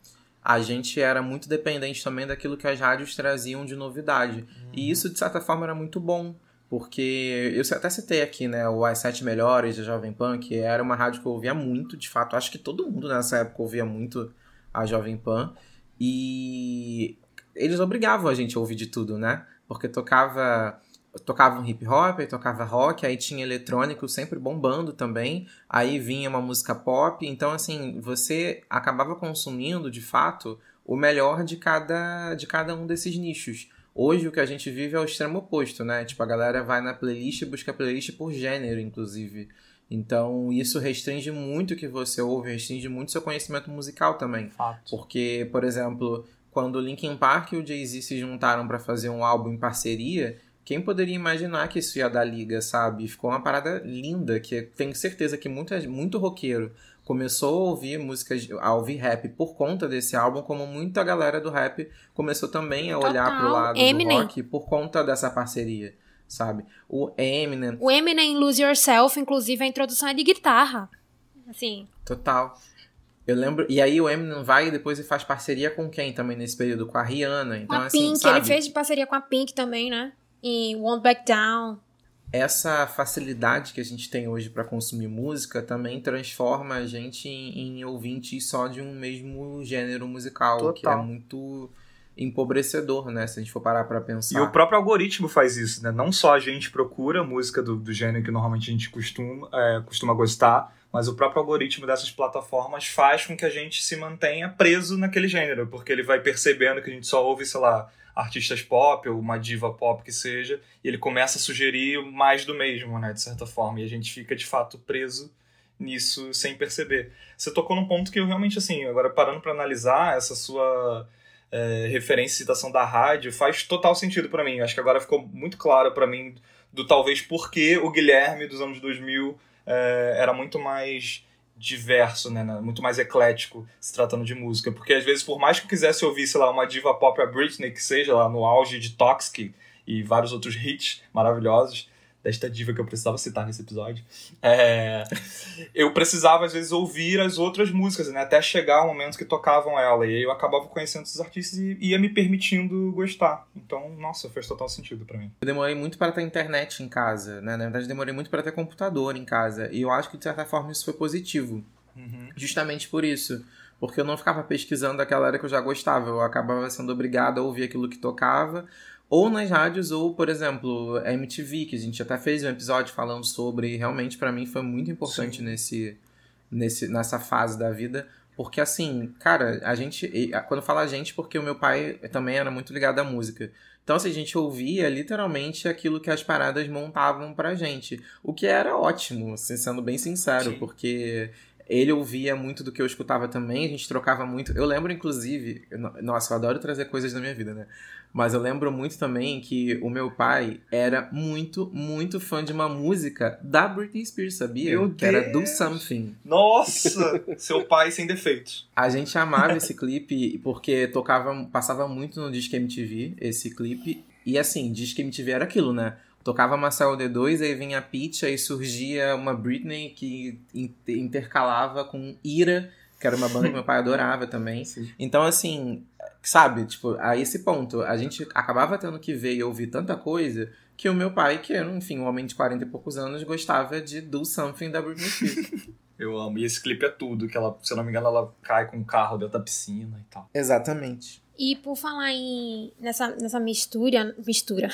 a gente era muito dependente também daquilo que as rádios traziam de novidade. Uhum. E isso, de certa forma, era muito bom. Porque eu até citei aqui, né, o As Sete Melhores da Jovem Pan, que era uma rádio que eu ouvia muito, de fato. Acho que todo mundo nessa época ouvia muito a Jovem Pan. E eles obrigavam a gente a ouvir de tudo, né? Porque tocava tocava um hip hop, aí tocava rock, aí tinha eletrônico sempre bombando também, aí vinha uma música pop, então assim, você acabava consumindo de fato o melhor de cada, de cada um desses nichos. Hoje o que a gente vive é o extremo oposto, né? Tipo, a galera vai na playlist e busca playlist por gênero, inclusive. Então, isso restringe muito o que você ouve, restringe muito seu conhecimento musical também. Fato. Porque, por exemplo, quando o Linkin Park e o Jay-Z se juntaram para fazer um álbum em parceria, quem poderia imaginar que isso ia dar liga, sabe? Ficou uma parada linda, que tenho certeza que muita, muito roqueiro começou a ouvir músicas, a ouvir rap por conta desse álbum, como muita galera do rap começou também a olhar Total. pro lado Eminem. do rock por conta dessa parceria, sabe? O Eminem. O Eminem Lose Yourself, inclusive, a introdução é de guitarra. Assim. Total. Eu lembro. E aí o Eminem vai e depois ele faz parceria com quem também nesse período? Com a Rihanna. Então, com a assim, Pink, sabe? ele fez parceria com a Pink também, né? E Won't Back Down. Essa facilidade que a gente tem hoje para consumir música também transforma a gente em, em ouvintes só de um mesmo gênero musical, Total. que é muito empobrecedor, né? Se a gente for parar pra pensar. E o próprio algoritmo faz isso, né? Não só a gente procura música do, do gênero que normalmente a gente costuma, é, costuma gostar, mas o próprio algoritmo dessas plataformas faz com que a gente se mantenha preso naquele gênero, porque ele vai percebendo que a gente só ouve, sei lá, artistas pop ou uma diva pop que seja, e ele começa a sugerir mais do mesmo, né, de certa forma, e a gente fica de fato preso nisso sem perceber. Você tocou num ponto que eu realmente, assim, agora parando para analisar essa sua é, referência e citação da rádio, faz total sentido para mim. Acho que agora ficou muito claro para mim do talvez porque o Guilherme dos anos 2000 é, era muito mais diverso, né, muito mais eclético se tratando de música, porque às vezes por mais que eu quisesse ouvir, sei lá, uma diva pop a Britney que seja lá no auge de Toxic e vários outros hits maravilhosos, desta diva que eu precisava citar nesse episódio, é, eu precisava às vezes ouvir as outras músicas, né, até chegar o momento que tocavam ela, e aí eu acabava conhecendo esses artistas e ia me permitindo gostar. Então, nossa, fez total sentido para mim. Eu demorei muito para ter internet em casa, né? Na verdade, demorei muito para ter computador em casa, e eu acho que de certa forma isso foi positivo. Uhum. Justamente por isso porque eu não ficava pesquisando aquela área que eu já gostava, eu acabava sendo obrigado a ouvir aquilo que tocava, ou nas rádios, ou, por exemplo, a MTV, que a gente até fez um episódio falando sobre, e realmente para mim foi muito importante nesse, nesse, nessa fase da vida. Porque assim, cara, a gente. Quando fala a gente, porque o meu pai também era muito ligado à música. Então, assim, a gente ouvia literalmente aquilo que as paradas montavam pra gente. O que era ótimo, assim, sendo bem sincero, Sim. porque Ele ouvia muito do que eu escutava também, a gente trocava muito. Eu lembro, inclusive, nossa, eu adoro trazer coisas da minha vida, né? Mas eu lembro muito também que o meu pai era muito, muito fã de uma música da Britney Spears, sabia? Meu que Deus. era Do Something. Nossa! seu pai sem defeitos. A gente amava esse clipe porque tocava, passava muito no Disque MTV, esse clipe. E assim, Disque MTV era aquilo, né? Tocava Marcel D2, aí vinha a Peach, aí surgia uma Britney que intercalava com Ira, que era uma banda que meu pai adorava também. Sim. Então, assim, sabe, tipo, a esse ponto, a gente acabava tendo que ver e ouvir tanta coisa que o meu pai, que era, enfim, um homem de 40 e poucos anos, gostava de Do Something da Britney Spears. Eu amo. E esse clipe é tudo, que ela, se eu não me engano, ela cai com um carro dentro da piscina e tal. Exatamente. E por falar em nessa, nessa mistura, mistura,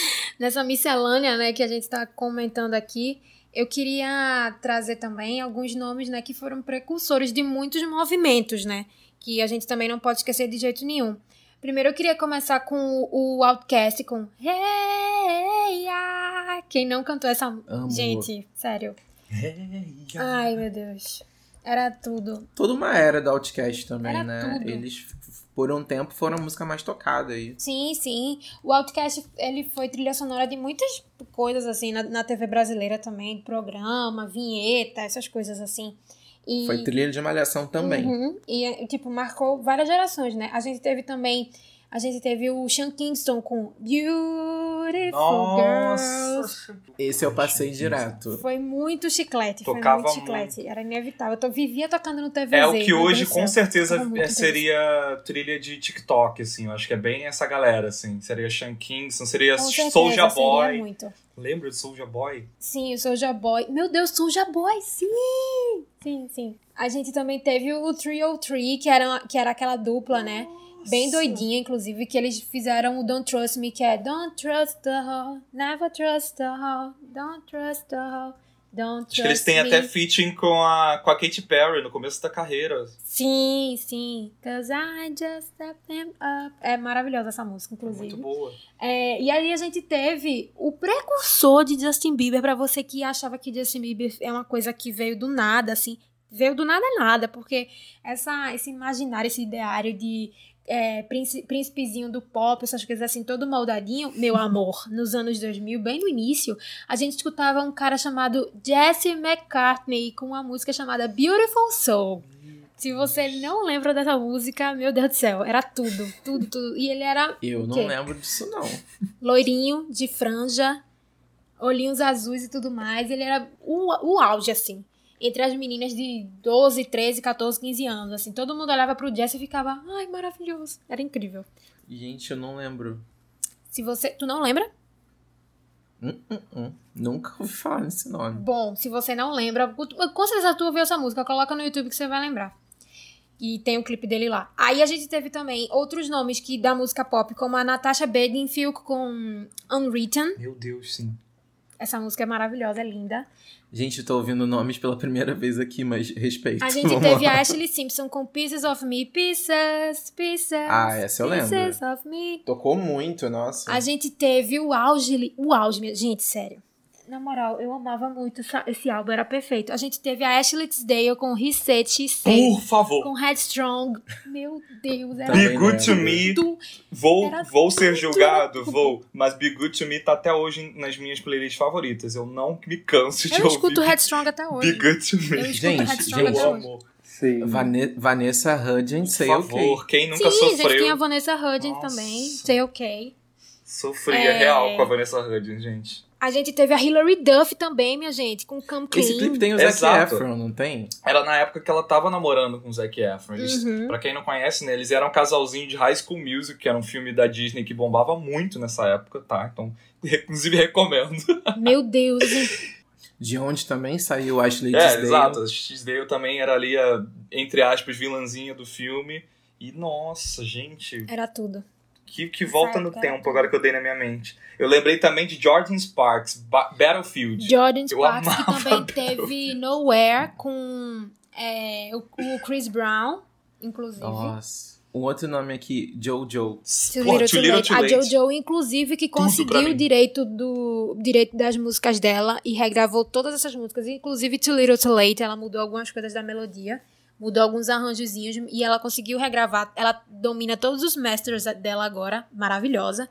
nessa miscelânea, né, que a gente está comentando aqui, eu queria trazer também alguns nomes, né, que foram precursores de muitos movimentos, né, que a gente também não pode esquecer de jeito nenhum. Primeiro eu queria começar com o Outcast com Hey. Quem não cantou essa, Amor. gente, sério. Hey. Ai, meu Deus. Era tudo. Toda uma era da Outcast também, Era né? Tudo. Eles por um tempo foram a música mais tocada aí. Sim, sim. O Outcast, ele foi trilha sonora de muitas coisas, assim, na, na TV brasileira também, programa, vinheta, essas coisas assim. E... Foi trilha de malhação também. Uhum. E, tipo, marcou várias gerações, né? A gente teve também a gente teve o Sean Kingston com Beautiful Nossa. Girls. Esse eu passei direto. Foi muito chiclete, Tocava foi muito chiclete. Muito. Era inevitável. Eu vivia tocando no TVZ. É o que hoje com certeza seria trilha de TikTok, assim. Eu acho que é bem essa galera, assim. Seria Sean Kingston, seria Soulja Boy. Seria muito. Lembra de Soulja Boy? Sim, o Soulja Boy. Meu Deus, Soulja Boy, sim! Sim, sim. A gente também teve o Trio Tree, que era, que era aquela dupla, né? Bem doidinha, inclusive, que eles fizeram o Don't Trust Me, que é Don't Trust the Hall, Never Trust the Hall, Don't Trust the Hall. Don't Acho que eles têm me. até featuring com a, com a Katy Perry no começo da carreira. Sim, sim. Cause I just stepped them up. É maravilhosa essa música, inclusive. É muito boa. É, e aí a gente teve o precursor de Justin Bieber, para você que achava que Justin Bieber é uma coisa que veio do nada, assim. Veio do nada nada, porque essa, esse imaginário, esse ideário de é, príncipezinho do pop, essas coisas assim, todo moldadinho, meu amor, nos anos 2000, bem no início, a gente escutava um cara chamado Jesse McCartney com uma música chamada Beautiful Soul. Se você não lembra dessa música, meu Deus do céu, era tudo, tudo, tudo. E ele era. Eu não lembro disso, não. Loirinho, de franja, olhinhos azuis e tudo mais. Ele era o, o auge, assim entre as meninas de 12, 13, 14, 15 anos. Assim, todo mundo olhava pro Jess e ficava, ai, maravilhoso. Era incrível. Gente, eu não lembro. Se você. Tu não lembra? Hum, hum, hum. Nunca ouvi falar nesse nome. Bom, se você não lembra, com certeza tu ouviu essa música, coloca no YouTube que você vai lembrar. E tem o clipe dele lá. Aí a gente teve também outros nomes que da música pop, como a Natasha Bedingfield com Unwritten. Meu Deus, sim. Essa música é maravilhosa, é linda. Gente, tô ouvindo nomes pela primeira vez aqui, mas respeito. A gente teve a Ashley Simpson com Pieces of Me, Pieces, Pieces. Ah, essa eu lembro. Pieces of Me. Tocou muito, nossa. A gente teve o auge, o auge, gente, sério na moral, eu amava muito esse álbum, era perfeito. A gente teve a Ashley Tisdale com Reset XC. Por favor. Com Headstrong. Meu Deus, era Be Good to Me. Vou, vou ser julgado, vou. Mas Be Good to Me tá até hoje nas minhas playlists favoritas. Eu não me canso de eu ouvir. Eu escuto Headstrong até hoje. Be Good to Me. Eu gente, Headstrong gente, até hoje. Sim. Vane Vanessa Hudgens, Say Por favor, okay. quem nunca Sim, sofreu. Sim, gente, tem a Vanessa Hudgens também, Say Okay. Sofria é... real com a Vanessa Hudgens, gente. A gente teve a Hilary Duff também, minha gente, com Come Clean. Esse clipe tem o Zac. Efron, não tem? Era na época que ela tava namorando com o Zac Efron. Eles, uhum. Pra quem não conhece, né, eles eram um casalzinho de High School Music, que era um filme da Disney que bombava muito nessa época, tá? Então, inclusive, recomendo. Meu Deus, De onde também saiu Ashley é, Tisdale. É, exato. A Tisdale também era ali a, entre aspas, vilãzinha do filme. E, nossa, gente... Era tudo. Que, que volta no tempo, agora que eu dei na minha mente. Eu lembrei também de Jordan Sparks, ba Battlefield. Jordan Sparks, que também teve Nowhere com é, o, o, Chris Brown, inclusive. Nossa. Um outro nome aqui, Jojo. Too Little, Too Late. A Jojo, inclusive, que conseguiu o direito, do, direito das músicas dela e regravou todas essas músicas, inclusive Too Little Too Late. Ela mudou algumas coisas da melodia, mudou alguns arranjozinhos e ela conseguiu regravar. Ela domina todos os masters dela agora, maravilhosa,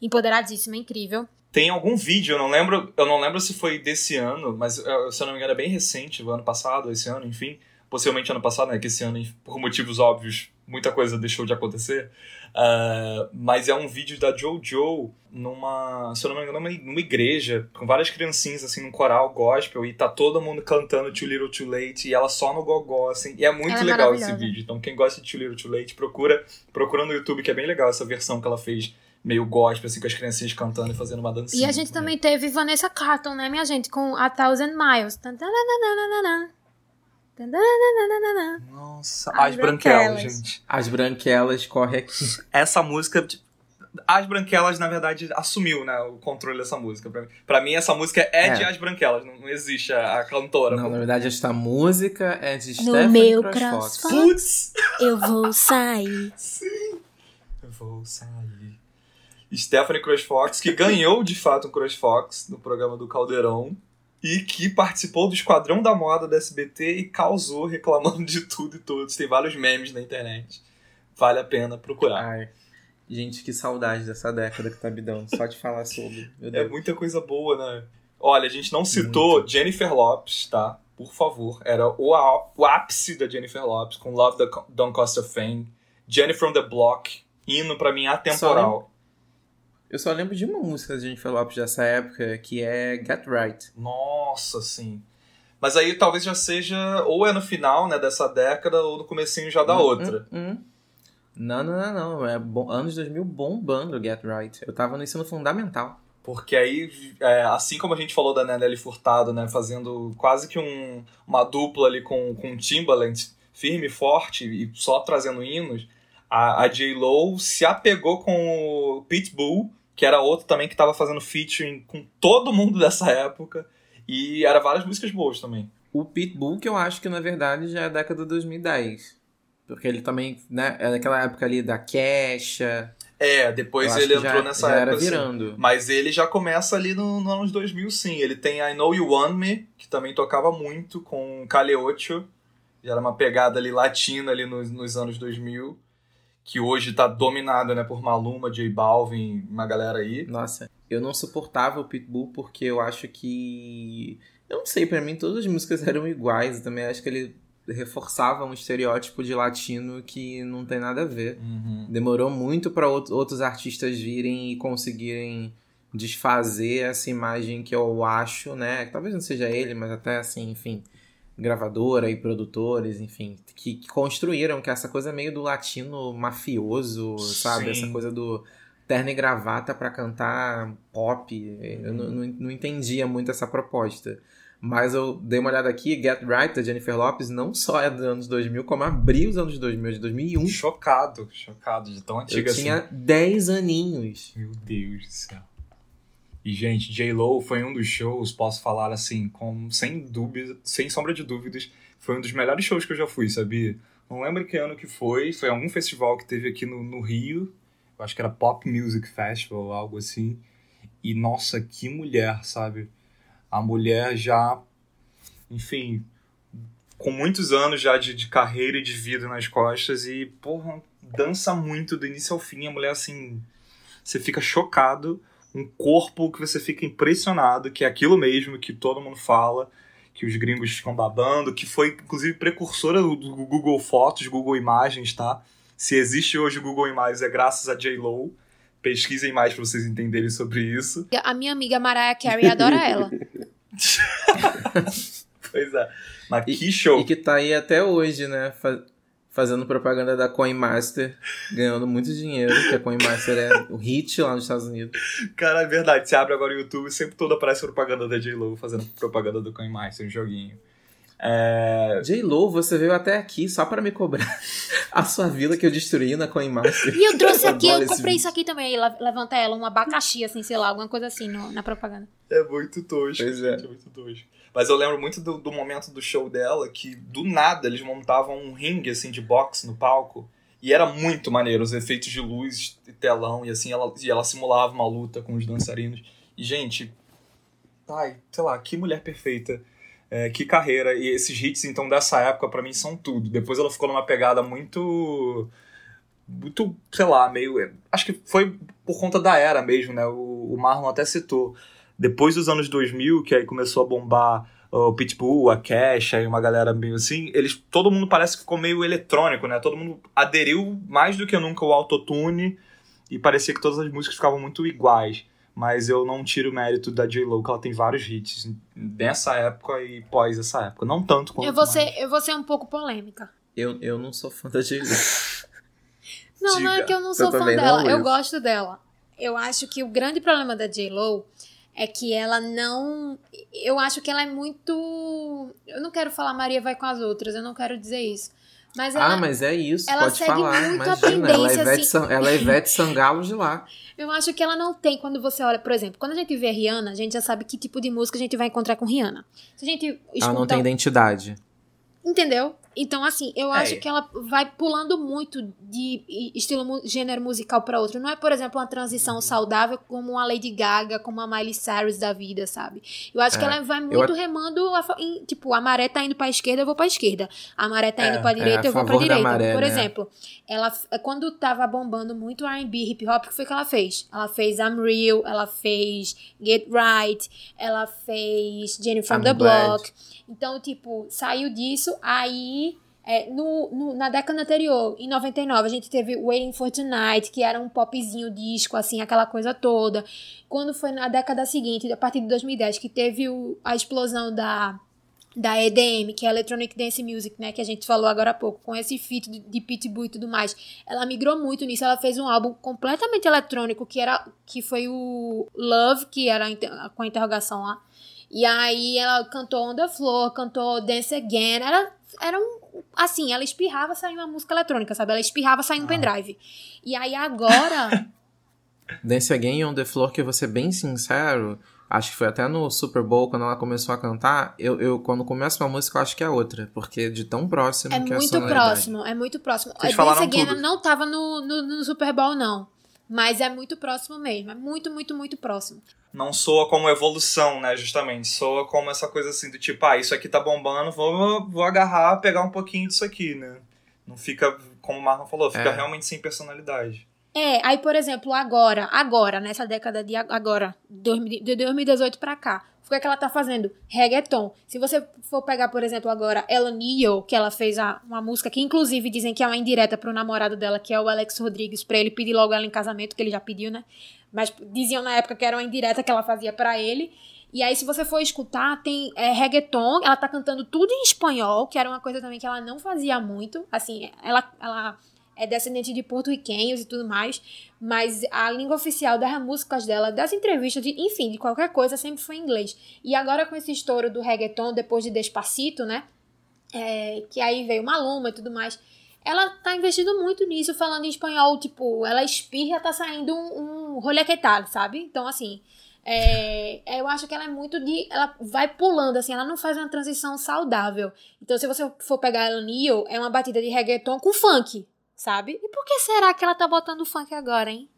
empoderadíssima, incrível. Tem algum vídeo, eu não lembro, eu não lembro se foi desse ano, mas se eu não me engano é bem recente, ano passado, esse ano, enfim possivelmente ano passado, né? Que esse ano, por motivos óbvios, muita coisa deixou de acontecer. Uh, mas é um vídeo da JoJo numa, se eu não me engano, numa, igreja, com várias criancinhas, assim, num coral gospel, e tá todo mundo cantando Too Little Too Late, e ela só no gogó, assim, e é muito é legal esse vídeo. Então, quem gosta de Too Little Too Late, procura, procura no YouTube, que é bem legal essa versão que ela fez meio gospel, assim, com as criancinhas cantando e fazendo uma dancinha. E a gente também teve Vanessa Carlton, né, minha gente, com A Thousand Miles. Nossa, as, as branquelas, gente. As branquelas corre aqui. Essa música. As Branquelas, na verdade, assumiu né, o controle dessa música. Pra mim, pra mim essa música é, é. de As Branquelas, não, não existe a, a, cantora. Não, como... na verdade, esta música é de no Stephanie meu Crossfox. Putz! Eu vou sair. Sim, eu vou sair. Stephanie Crossfox, que ganhou de fato um Crossfox no programa do Caldeirão e que participou do Esquadrão da Moda da SBT e causou reclamando de tudo e todos. Tem vários memes na internet. Vale a pena procurar. Ai. Gente, que saudade dessa década que tá me dando, só de falar sobre. É muita coisa boa, né? Olha, a gente não citou Muito. Jennifer Lopes, tá? Por favor. Era o, o ápice da Jennifer Lopes, com Love the Don't Cost a Fame. Jennifer from the Block, hino pra mim atemporal. Eu só lembro de uma música da Jennifer Lopes dessa época, que é Get Right. Nossa, sim. Mas aí talvez já seja, ou é no final né, dessa década, ou no comecinho já da hum, outra. Hum, hum. Não, não, não, não. É bom, anos 2000 bombando Get Right. Eu tava no ensino fundamental. Porque aí, é, assim como a gente falou da Nelly Furtado, né, fazendo quase que um, uma dupla ali com, com Timbaland, firme, forte e só trazendo hinos, a, a J-Lo se apegou com o Pitbull, que era outro também que estava fazendo featuring com todo mundo dessa época. E era várias músicas boas também. O Pitbull, que eu acho que na verdade já é década de 2010. Porque ele também, né, é daquela época ali da Kesha. É, depois ele entrou já, nessa já época. Era virando. Assim. Mas ele já começa ali no, no anos 2000, sim. Ele tem I Know You Want Me, que também tocava muito com Caleocho. Já era uma pegada ali latina ali nos, nos anos 2000 que hoje tá dominada, né, por Maluma, J Balvin, uma galera aí. Nossa, eu não suportava o Pitbull porque eu acho que eu não sei, para mim todas as músicas eram iguais, eu também acho que ele reforçava um estereótipo de latino que não tem nada a ver. Uhum. Demorou muito para outros artistas virem e conseguirem desfazer essa imagem que eu acho, né? Talvez não seja ele, mas até assim, enfim, gravadora e produtores, enfim, que, que, construíram que essa coisa meio do latino mafioso, sabe? Sim. Essa coisa do terno e gravata para cantar pop. Eu não, não, não, entendia muito essa proposta. Mas eu dei uma olhada aqui, Get Right, da Jennifer Lopes, não só é dos anos 2000, como abriu os anos 2000, de 2001. Chocado, chocado, de tão antiga eu assim. tinha 10 aninhos. Meu Deus do céu. E, gente, J-Lo foi um dos shows, posso falar assim, com, sem dúvida, sem sombra de dúvidas, foi um dos melhores shows que eu já fui, sabia? Não lembro que ano que foi, foi algum festival que teve aqui no, no Rio, eu acho que era Pop Music Festival, algo assim. E, nossa, que mulher, sabe? A mulher já, enfim, com muitos anos já de, de carreira e de vida nas costas e, porra, dança muito do início ao fim. A mulher, assim, você fica chocado um corpo que você fica impressionado, que é aquilo mesmo que todo mundo fala, que os gringos ficam babando, que foi inclusive precursora do, Google Fotos, Google Imagens, tá? Se existe hoje o Google Imagens é graças a J-Lo. Pesquisem mais para vocês entenderem sobre isso. A minha amiga Mariah Carey adora ela. pois é. Mas que show. E que tá aí até hoje, né? Fazendo propaganda da CoinMaster, ganhando muito dinheiro, que a CoinMaster é o hit lá nos Estados Unidos. Cara, é verdade. Você abre agora o YouTube e sempre toda aparece propaganda da J-Lo fazendo propaganda do CoinMaster, um joguinho. É... J-Lo, você veio até aqui só para me cobrar a sua vila que eu destruí na CoinMaster. E eu trouxe aqui, eu comprei isso aqui também. Levanta ela, um abacaxi, assim, sei lá, alguma coisa assim no, na propaganda. É muito tosco. Pois é. é muito tosco. Mas eu lembro muito do, do, momento do show dela que, do nada, eles montavam um ringue, assim, de boxe no palco. E era muito maneiro, os efeitos de luz e telão, e assim, ela, e ela simulava uma luta com os dançarinos. E, gente, ai, sei lá, que mulher perfeita. É, que carreira. E esses hits, então, dessa época, para mim, são tudo. Depois ela ficou numa pegada muito. Muito, sei lá, meio. Acho que foi por conta da era mesmo, né? O, o Marlon até citou. Depois dos anos 2000, que aí começou a bombar o Pitbull, a Cash, aí uma galera meio assim, eles, todo mundo parece que ficou meio eletrônico, né? Todo mundo aderiu mais do que nunca ao autotune e parecia que todas as músicas ficavam muito iguais. Mas eu não tiro o mérito da J-Lo, que ela tem vários hits nessa época e pós essa época. Não tanto quanto eu vou ser, Eu vou ser um pouco polêmica. Eu, eu não sou fã da J-Lo. não, Diga. não é que eu não sou eu fã dela. Eu gosto dela. Eu acho que o grande problema da J-Lo é que ela não. Eu acho que ela é muito. Eu não quero falar Maria vai com as outras, eu não quero dizer isso. Mas ela, ah, mas é isso, ela pode segue falar. Muito Imagina, a tendência, ela, é Ivete, assim... ela é Ivete Sangalo de lá. Eu acho que ela não tem, quando você olha, por exemplo, quando a gente vê Rihanna, a gente já sabe que tipo de música a gente vai encontrar com Rihanna. Se a gente Ela não tem identidade. Entendeu? Então, assim, eu é. acho que ela vai pulando muito de estilo gênero musical para outro. Não é, por exemplo, uma transição saudável como uma Lady Gaga, como a Miley Cyrus da vida, sabe? Eu acho é. que ela vai muito eu... remando, em, tipo, a maré tá indo pra esquerda, eu vou pra esquerda. A maré tá indo é. pra direita, é, eu vou pra direita. Maré, por né? exemplo, ela, quando tava bombando muito R&B, hip hop, o que foi que ela fez? Ela fez I'm Real, ela fez Get Right, ela fez Jenny from I'm the. Block. Então, tipo, saiu disso, aí é, no, no, na década anterior, em 99, a gente teve Waiting for Tonight, que era um popzinho disco, assim, aquela coisa toda. Quando foi na década seguinte, a partir de 2010, que teve o, a explosão da, da EDM, que é Electronic Dance Music, né, que a gente falou agora há pouco, com esse feat de, de Pitbull e tudo mais. Ela migrou muito nisso, ela fez um álbum completamente eletrônico, que era que foi o Love, que era com a interrogação lá. E aí ela cantou On The Floor, cantou Dance Again, era, era um assim, ela espirrava saindo uma música eletrônica, sabe? Ela espirrava saindo um ah. pendrive. E aí agora. Dance Again on the Floor, que eu vou ser bem sincero, acho que foi até no Super Bowl, quando ela começou a cantar, eu, eu quando começo uma música, eu acho que é outra, porque de tão próximo é que é muito próximo, é muito próximo. Vocês a Dance Again tudo. não tava no, no, no Super Bowl, não. Mas é muito próximo mesmo. É muito, muito, muito próximo não soa como evolução, né? Justamente. Soa como essa coisa assim do tipo, ah, isso aqui tá bombando, vou, vou agarrar, pegar um pouquinho disso aqui, né? Não fica, como o Marlon falou, fica é. realmente sem personalidade. É, aí, por exemplo, agora, agora, nessa década de agora, de 2018 pra cá, o que é que ela tá fazendo? Reggaeton. Se você for pegar, por exemplo, agora Ella Neal, que ela fez a, uma música que inclusive dizem que é uma indireta pro namorado dela, que é o Alex Rodrigues, pra ele pedir logo ela em casamento, que ele já pediu, né? Mas diziam na época que era uma indireta que ela fazia para ele. E aí, se você for escutar, tem é, reggaeton, ela tá cantando tudo em espanhol, que era uma coisa também que ela não fazia muito. Assim, ela, ela é descendente de porto-riquenhos e tudo mais, mas a língua oficial das músicas dela, das entrevistas, de, enfim, de qualquer coisa, sempre foi inglês. E agora com esse estouro do reggaeton, depois de Despacito, né? É, que aí veio Maluma e tudo mais ela tá investindo muito nisso, falando em espanhol, tipo, ela espirra, tá saindo um, um rolê que tal, sabe? Então, assim, é, é, eu acho que ela é muito de. Ela vai pulando, assim, ela não faz uma transição saudável. Então, se você for pegar ela Neo, é uma batida de reggaeton com funk, sabe? E por que será que ela tá botando funk agora, hein?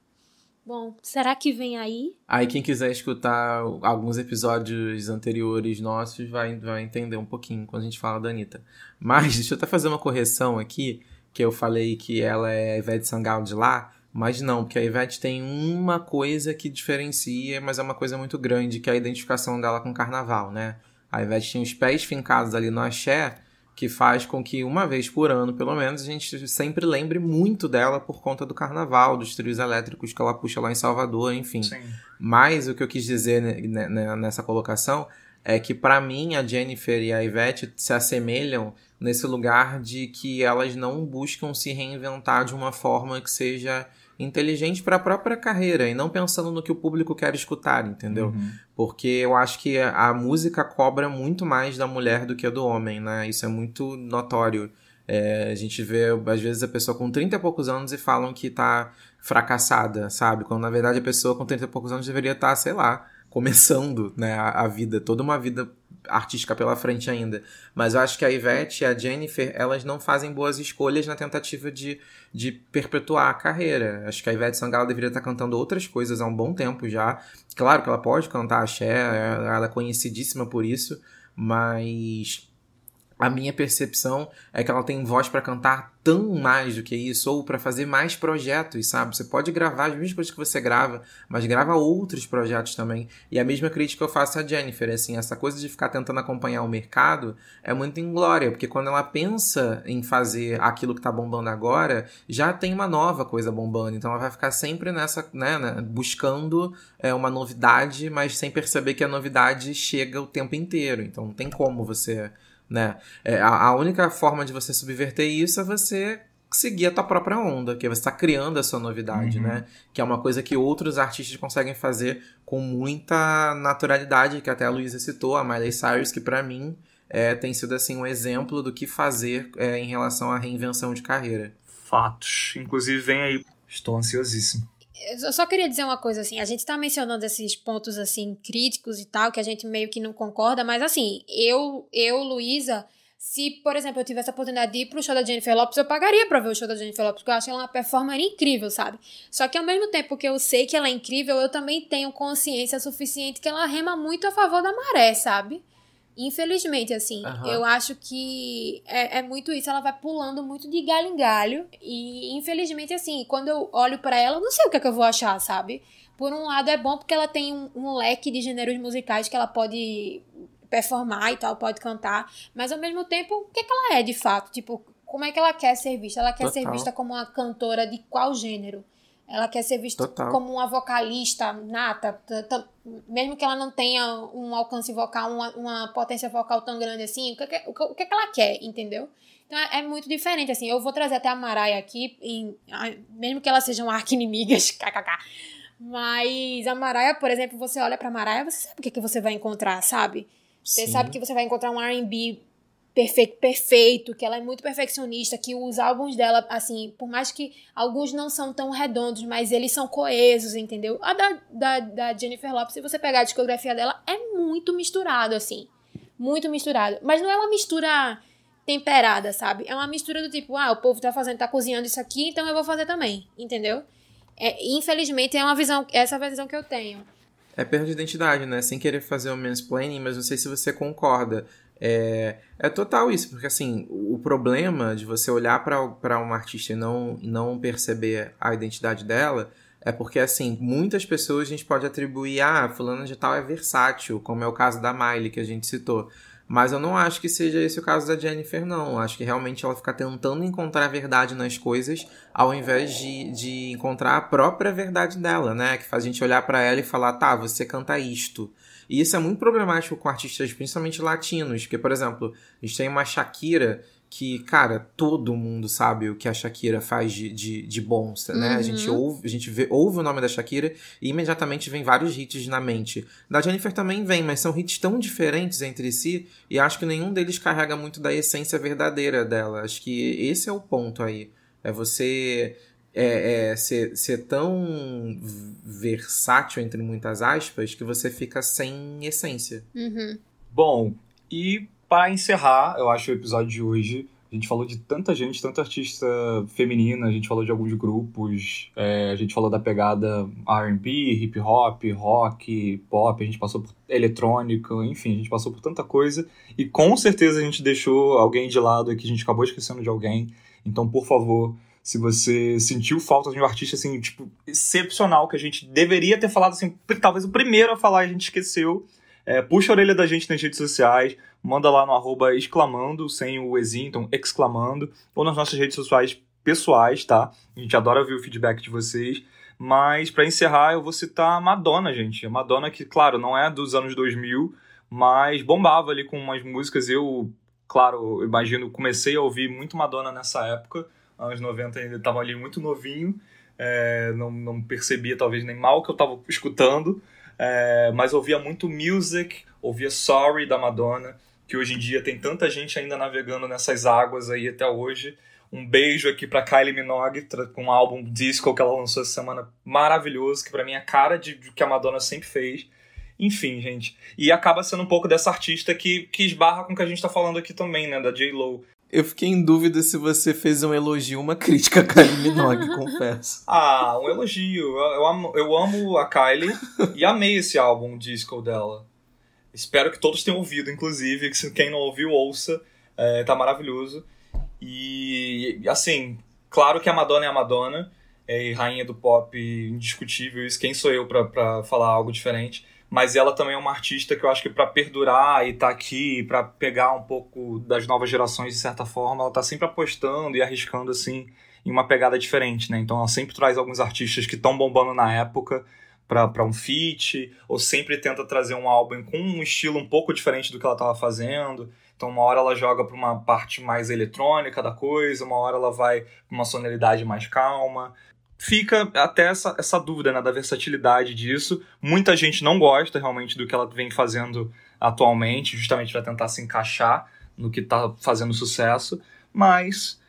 Bom, será que vem aí? Aí quem quiser escutar alguns episódios anteriores nossos vai, vai entender um pouquinho quando a gente fala da Anitta. Mas deixa eu até fazer uma correção aqui que eu falei que ela é a Ivete Sangalo de lá, mas não, porque a Ivete tem uma coisa que diferencia, mas é uma coisa muito grande, que é a identificação dela com o carnaval, né? A Ivete tinha os pés fincados ali no axé, que faz com que uma vez por ano, pelo menos, a gente sempre lembre muito dela por conta do carnaval, dos trios elétricos que ela puxa lá em Salvador, enfim. Sim. Mas o que eu quis dizer nessa colocação é que para mim a Jennifer e a Ivete se assemelham nesse lugar de que elas não buscam se reinventar de uma forma que seja inteligente para a própria carreira e não pensando no que o público quer escutar, entendeu? Uhum. Porque eu acho que a, música cobra muito mais da mulher do que do homem, né? Isso é muito notório. É, a gente vê, às vezes, a pessoa com 30 e poucos anos e falam que tá fracassada, sabe? Quando na verdade a pessoa com 30 e poucos anos deveria estar, tá, sei lá, começando né, a, a vida, toda uma vida artística pela frente ainda. Mas eu acho que a Ivete e a Jennifer, elas não fazem boas escolhas na tentativa de, de perpetuar a carreira. Acho que a Ivete Sangalo deveria estar cantando outras coisas há um bom tempo já. Claro que ela pode cantar axé, ela é conhecidíssima por isso, mas a minha percepção é que ela tem voz para cantar tão mais do que isso, ou para fazer mais projetos, sabe? Você pode gravar as mesmas coisas que você grava, mas grava outros projetos também. E a mesma crítica eu faço a Jennifer, assim, essa coisa de ficar tentando acompanhar o mercado é muito inglória, porque quando ela pensa em fazer aquilo que tá bombando agora, já tem uma nova coisa bombando, então ela vai ficar sempre nessa, né, né buscando é, uma novidade, mas sem perceber que a novidade chega o tempo inteiro. Então não tem como você né? É, a, a, única forma de você subverter isso é você seguir a tua própria onda, que é você está criando a sua novidade, uhum. né? Que é uma coisa que outros artistas conseguem fazer com muita naturalidade, que até a Luísa citou, a Miley Cyrus, que para mim é, tem sido assim um exemplo do que fazer é, em relação à reinvenção de carreira. Fatos. Inclusive, vem aí. Estou ansiosíssimo. Eu só queria dizer uma coisa assim, a gente tá mencionando esses pontos assim críticos e tal, que a gente meio que não concorda, mas assim, eu, eu, Luísa, se, por exemplo, eu tivesse a oportunidade de ir pro show da Jennifer Lopes, eu pagaria pra ver o show da Jennifer Lopes, porque eu acho ela uma performer incrível, sabe? Só que ao mesmo tempo que eu sei que ela é incrível, eu também tenho consciência suficiente que ela rema muito a favor da maré, sabe? Infelizmente, assim, uhum. eu acho que é, é, muito isso. Ela vai pulando muito de galho em galho. E, infelizmente, assim, quando eu olho para ela, eu não sei o que, é que eu vou achar, sabe? Por um lado, é bom porque ela tem um, um leque de gêneros musicais que ela pode performar e tal, pode cantar. Mas, ao mesmo tempo, o que, é que ela é, de fato? Tipo, como é que ela quer ser vista? Ela quer Total. ser vista como uma cantora de qual gênero? Ela quer ser vista Total. como uma vocalista nata, mesmo que ela não tenha um alcance vocal, uma, uma potência vocal tão grande assim. O que, o que, o que ela quer, entendeu? Então é, é muito diferente, assim. Eu vou trazer até a Maraia aqui, em, mesmo que elas sejam arqui-inimigas, kkk. Mas a Maraia, por exemplo, você olha pra Maraia, você sabe o que, que você vai encontrar, sabe? Você Sim. sabe que você vai encontrar um R&B perfeito, perfeito, que ela é muito perfeccionista, que os álbuns dela, assim, por mais que alguns não são tão redondos, mas eles são coesos, entendeu? A da, da, da Jennifer Lopez, se você pegar a discografia dela, é muito misturado, assim. Muito misturado. Mas não é uma mistura temperada, sabe? É uma mistura do tipo, ah, o povo tá fazendo, tá cozinhando isso aqui, então eu vou fazer também, entendeu? É, infelizmente, é uma visão, essa é a visão que eu tenho. É perda de identidade, né? Sem querer fazer o um mansplaining, mas não sei se você concorda. É, é total isso, porque assim, o problema de você olhar para uma artista e não, não perceber a identidade dela é porque, assim, muitas pessoas a gente pode atribuir, ah, fulano de tal é versátil, como é o caso da Miley que a gente citou. Mas eu não acho que seja esse o caso da Jennifer, não. Eu acho que realmente ela fica tentando encontrar a verdade nas coisas, ao invés de, de encontrar a própria verdade dela, né? Que faz a gente olhar para ela e falar, tá, você canta isto. E isso é muito problemático com artistas, principalmente latinos, porque, por exemplo, a gente tem uma Shakira que, cara, todo mundo sabe o que a Shakira faz de, de, de bom, né? Uhum. A gente, uhum. ouve, a gente vê, ouve o nome da Shakira e imediatamente vem vários hits na mente. Da Jennifer também vem, mas são hits tão diferentes entre si e acho que nenhum deles carrega muito da essência verdadeira dela. Acho que esse é o ponto aí. É você é, é, ser, ser tão versátil, entre muitas aspas, que você fica sem essência. Uhum. Bom, e para encerrar, eu acho o episódio de hoje. A gente falou de tanta gente, tanta artista feminina, a gente falou de alguns grupos, é, a gente falou da pegada RB, hip hop, rock, pop, a gente passou por eletrônico, enfim, a gente passou por tanta coisa. E com certeza a gente deixou alguém de lado aqui, a gente acabou esquecendo de alguém. Então, por favor, se você sentiu falta de um artista, assim, tipo, excepcional, que a gente deveria ter falado, assim, talvez o primeiro a falar e a gente esqueceu, é, puxa a orelha da gente nas redes sociais, manda lá no arroba exclamando, sem o exinho, então exclamando, ou nas nossas redes sociais pessoais, tá? A gente adora ver o feedback de vocês. Mas, para encerrar, eu vou citar a Madonna, gente. A Madonna que, claro, não é dos anos 2000, mas bombava ali com umas músicas. Eu, claro, imagino, comecei a ouvir muito Madonna nessa época anos 90 ainda estava ali muito novinho, é, não, não percebia talvez nem mal que eu estava escutando, é, mas ouvia muito music, ouvia Sorry da Madonna, que hoje em dia tem tanta gente ainda navegando nessas águas aí até hoje. Um beijo aqui para Kylie Minogue com um álbum disco que ela lançou essa semana maravilhoso, que para mim é a cara de, de que a Madonna sempre fez. Enfim, gente. E acaba sendo um pouco dessa artista que, que esbarra com o que a gente tá falando aqui também, né? Da J-Lo. Eu fiquei em dúvida se você fez um elogio ou uma crítica a Kylie Minogue, confesso. Ah, um elogio. Eu, eu, amo, eu amo a Kylie e amei esse álbum disco dela. Espero que todos tenham ouvido, inclusive, que quem não ouviu, ouça. É, tá maravilhoso. E, assim, claro que a Madonna é a Madonna, é rainha do pop indiscutível, isso quem sou eu para falar algo diferente mas ela também é uma artista que eu acho que para perdurar e estar tá aqui, para pegar um pouco das novas gerações de certa forma, ela tá sempre apostando e arriscando assim em uma pegada diferente, né? Então ela sempre traz alguns artistas que estão bombando na época para um feat, ou sempre tenta trazer um álbum com um estilo um pouco diferente do que ela estava fazendo. Então, uma hora ela joga para uma parte mais eletrônica da coisa, uma hora ela vai para uma sonoridade mais calma fica até essa, essa dúvida né, da versatilidade disso. Muita gente não gosta realmente do que ela vem fazendo atualmente, justamente para tentar se encaixar no que está fazendo sucesso, mas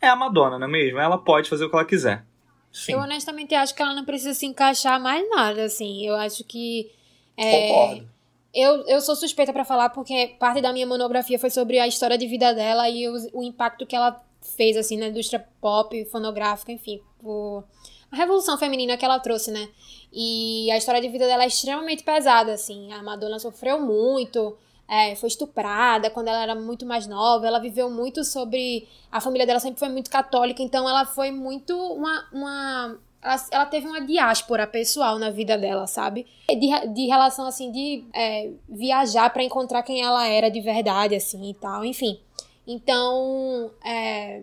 é a Madonna, não é mesmo? Ela pode fazer o que ela quiser. Sim. Eu honestamente acho que ela não precisa se encaixar mais nada, assim. Eu acho que. É... Concordo. Eu, eu sou suspeita para falar porque parte da minha monografia foi sobre a história de vida dela e o, o impacto que ela fez, assim, na indústria pop, fonográfica, enfim, por a revolução feminina que ela trouxe, né? E a história de vida dela é extremamente pesada, assim. A Madonna sofreu muito, é, foi estuprada quando ela era muito mais nova. Ela viveu muito sobre. A família dela sempre foi muito católica, então ela foi muito uma. uma ela, ela teve uma diáspora pessoal na vida dela, sabe? De, de relação, assim, de é, viajar para encontrar quem ela era de verdade, assim e tal, enfim. Então, é,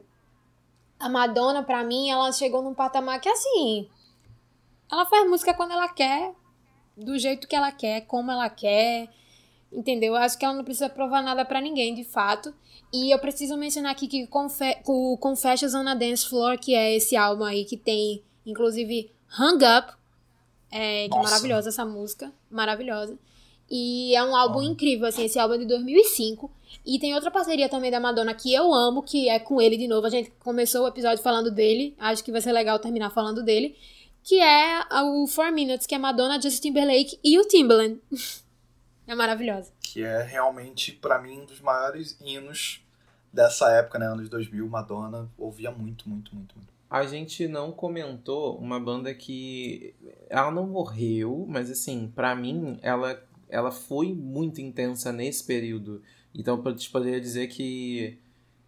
a Madonna, pra mim, ela chegou num patamar que, assim, ela faz música quando ela quer, do jeito que ela quer, como ela quer, entendeu? Eu acho que ela não precisa provar nada para ninguém, de fato. E eu preciso mencionar aqui que o Confessions on a Dance Floor, que é esse álbum aí que tem, inclusive, Hung Up, é, que é maravilhosa essa música, maravilhosa. E é um álbum incrível, assim, esse álbum é de 2005. E tem outra parceria também da Madonna que eu amo, que é com ele de novo. A gente começou o episódio falando dele, acho que vai ser legal terminar falando dele. Que é o Four Minutes, que é Madonna, Justin Timberlake e o Timbaland. é maravilhosa. Que é realmente, para mim, um dos maiores hinos dessa época, né? Anos 2000, Madonna ouvia muito, muito, muito, muito. A gente não comentou uma banda que ela não morreu, mas assim, para mim ela ela foi muito intensa nesse período. Então, eu poderia dizer que,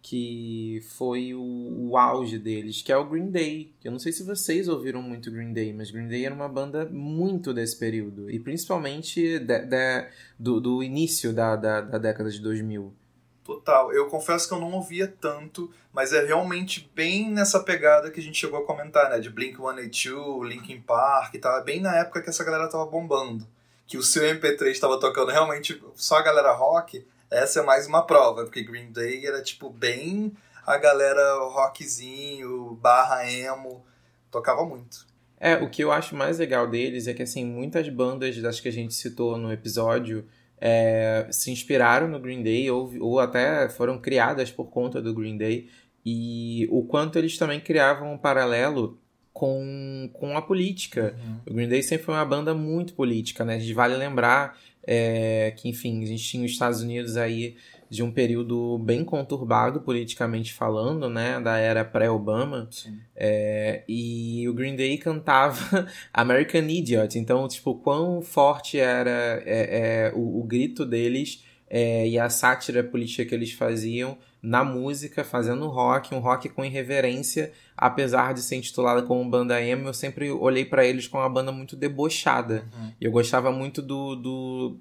que foi o, o, auge deles, que é o Green Day. Eu não sei se vocês ouviram muito Green Day, mas Green Day era uma banda muito desse período. E principalmente de, de, do, do início da, da, da década de 2000. Total. Eu confesso que eu não ouvia tanto, mas é realmente bem nessa pegada que a gente chegou a comentar, né? De Blink-182, Linkin Park e tal. É bem na época que essa galera tava bombando que o seu MP3 estava tocando realmente só a galera rock, essa é mais uma prova, porque Green Day era tipo bem a galera rockzinho, barra emo, tocava muito. É, o que eu acho mais legal deles é que assim, muitas bandas das que a gente citou no episódio é, se inspiraram no Green Day ou, ou até foram criadas por conta do Green Day e o quanto eles também criavam um paralelo com, com a política. Uhum. O Green Day sempre foi uma banda muito política, né? A gente vale lembrar é, que, enfim, a gente tinha os Estados Unidos aí de um período bem conturbado politicamente falando, né? Da era pré-Obama. É, e o Green Day cantava American Idiot. Então, tipo, quão forte era é, é o, o, grito deles é, e a sátira política que eles faziam na música, fazendo rock, um rock com irreverência, apesar de ser intitulada como banda emo, eu sempre olhei para eles como uma banda muito debochada. Uhum. Eu gostava muito do, do,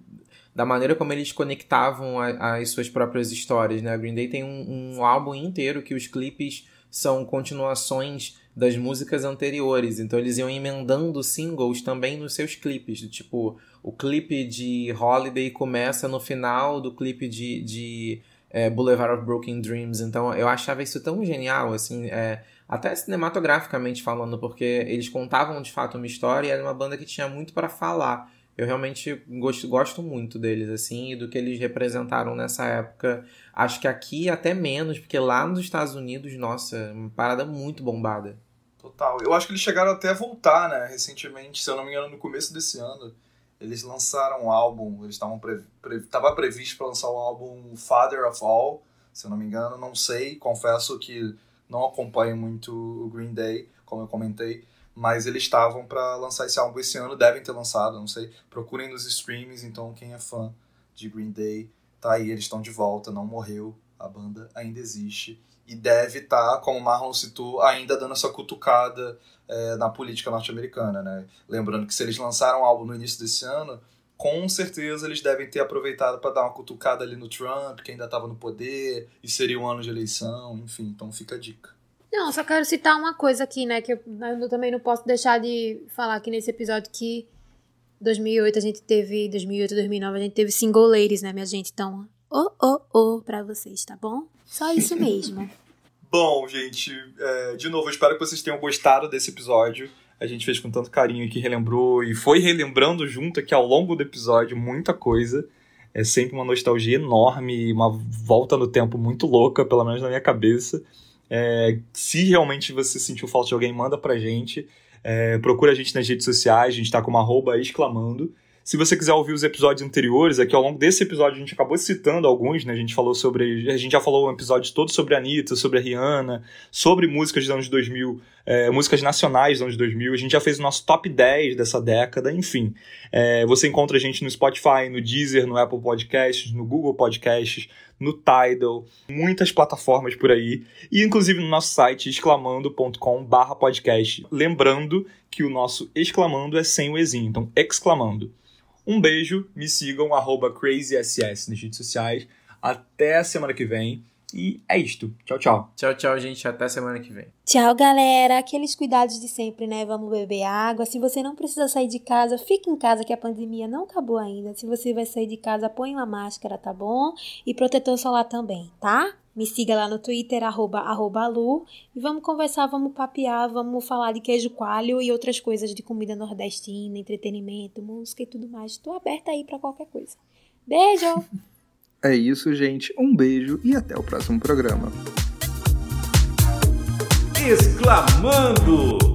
da maneira como eles conectavam a, as suas próprias histórias, né? A Green Day tem um, um álbum inteiro que os clipes são continuações das músicas anteriores. Então eles iam emendando singles também nos seus clipes. Tipo, o clipe de Holiday começa no final do clipe de, de é, Boulevard of Broken Dreams. Então eu achava isso tão genial, assim, é, até cinematograficamente falando, porque eles contavam de fato uma história e era uma banda que tinha muito para falar. Eu realmente gosto, gosto muito deles, assim, e do que eles representaram nessa época. Acho que aqui até menos, porque lá nos Estados Unidos, nossa, uma parada muito bombada. Total. Eu acho que eles chegaram até a voltar, né, recentemente, se eu não me engano, no começo desse ano. Eles lançaram um álbum, eles estavam pre, pre, tava previsto para lançar o um álbum Father of All, se eu não me engano, não sei, confesso que não acompanho muito o Green Day, como eu comentei, mas eles estavam para lançar esse álbum esse ano, devem ter lançado, não sei. Procurem nos streams, então quem é fã de Green Day, tá aí, eles estão de volta, não morreu, a banda ainda existe e deve estar, tá, como o Marlon citou, ainda dando essa cutucada é, na política norte-americana, né? Lembrando que se eles lançaram um álbum no início desse ano, com certeza eles devem ter aproveitado para dar uma cutucada ali no Trump, que ainda estava no poder, e seria um ano de eleição, enfim, então fica a dica. Não, só quero citar uma coisa aqui, né, que eu, eu também não posso deixar de falar aqui nesse episódio que 2008 a gente teve, 2008, 2009 a gente teve single ladies, né, minha gente? Então, oh, oh, oh pra vocês, tá bom? Só isso mesmo. bom, gente, é, de novo, eu espero que vocês tenham gostado desse episódio. A gente fez com tanto carinho que relembrou e foi relembrando junto aqui ao longo do episódio muita coisa. É sempre uma nostalgia enorme, uma volta no tempo muito louca, pelo menos na minha cabeça. É, se realmente você sentiu falta de alguém, manda pra gente. É, procura a gente nas redes sociais, a gente tá com arroba exclamando. Se você quiser ouvir os episódios anteriores, aqui ao longo desse episódio a gente acabou citando alguns, né? A gente falou sobre. A gente já falou um episódio todo sobre a Anitta, sobre a Rihanna, sobre músicas dos anos 2000, é, músicas nacionais dos anos 2000. A gente já fez o nosso top 10 dessa década, enfim. É, você encontra a gente no Spotify, no Deezer, no Apple Podcasts, no Google Podcasts, no Tidal, muitas plataformas por aí, e inclusive no nosso site exclamando.com/podcast. Lembrando que o nosso exclamando é sem o exinho, então exclamando. Um beijo, me sigam, crazyss nas redes sociais. Até a semana que vem. E é isto. Tchau, tchau. Tchau, tchau, gente. Até semana que vem. Tchau, galera. Aqueles cuidados de sempre, né? Vamos beber água. Se você não precisa sair de casa, fique em casa que a pandemia não acabou ainda. Se você vai sair de casa, põe uma máscara, tá bom? E protetor solar também, tá? Me siga lá no Twitter, arroba, arroba Lu, e vamos conversar, vamos papear, vamos falar de queijo coalho e outras coisas de comida nordestina, entretenimento, música e tudo mais. Estou aberta aí para qualquer coisa. Beijo! é isso, gente. Um beijo e até o próximo programa. Exclamando!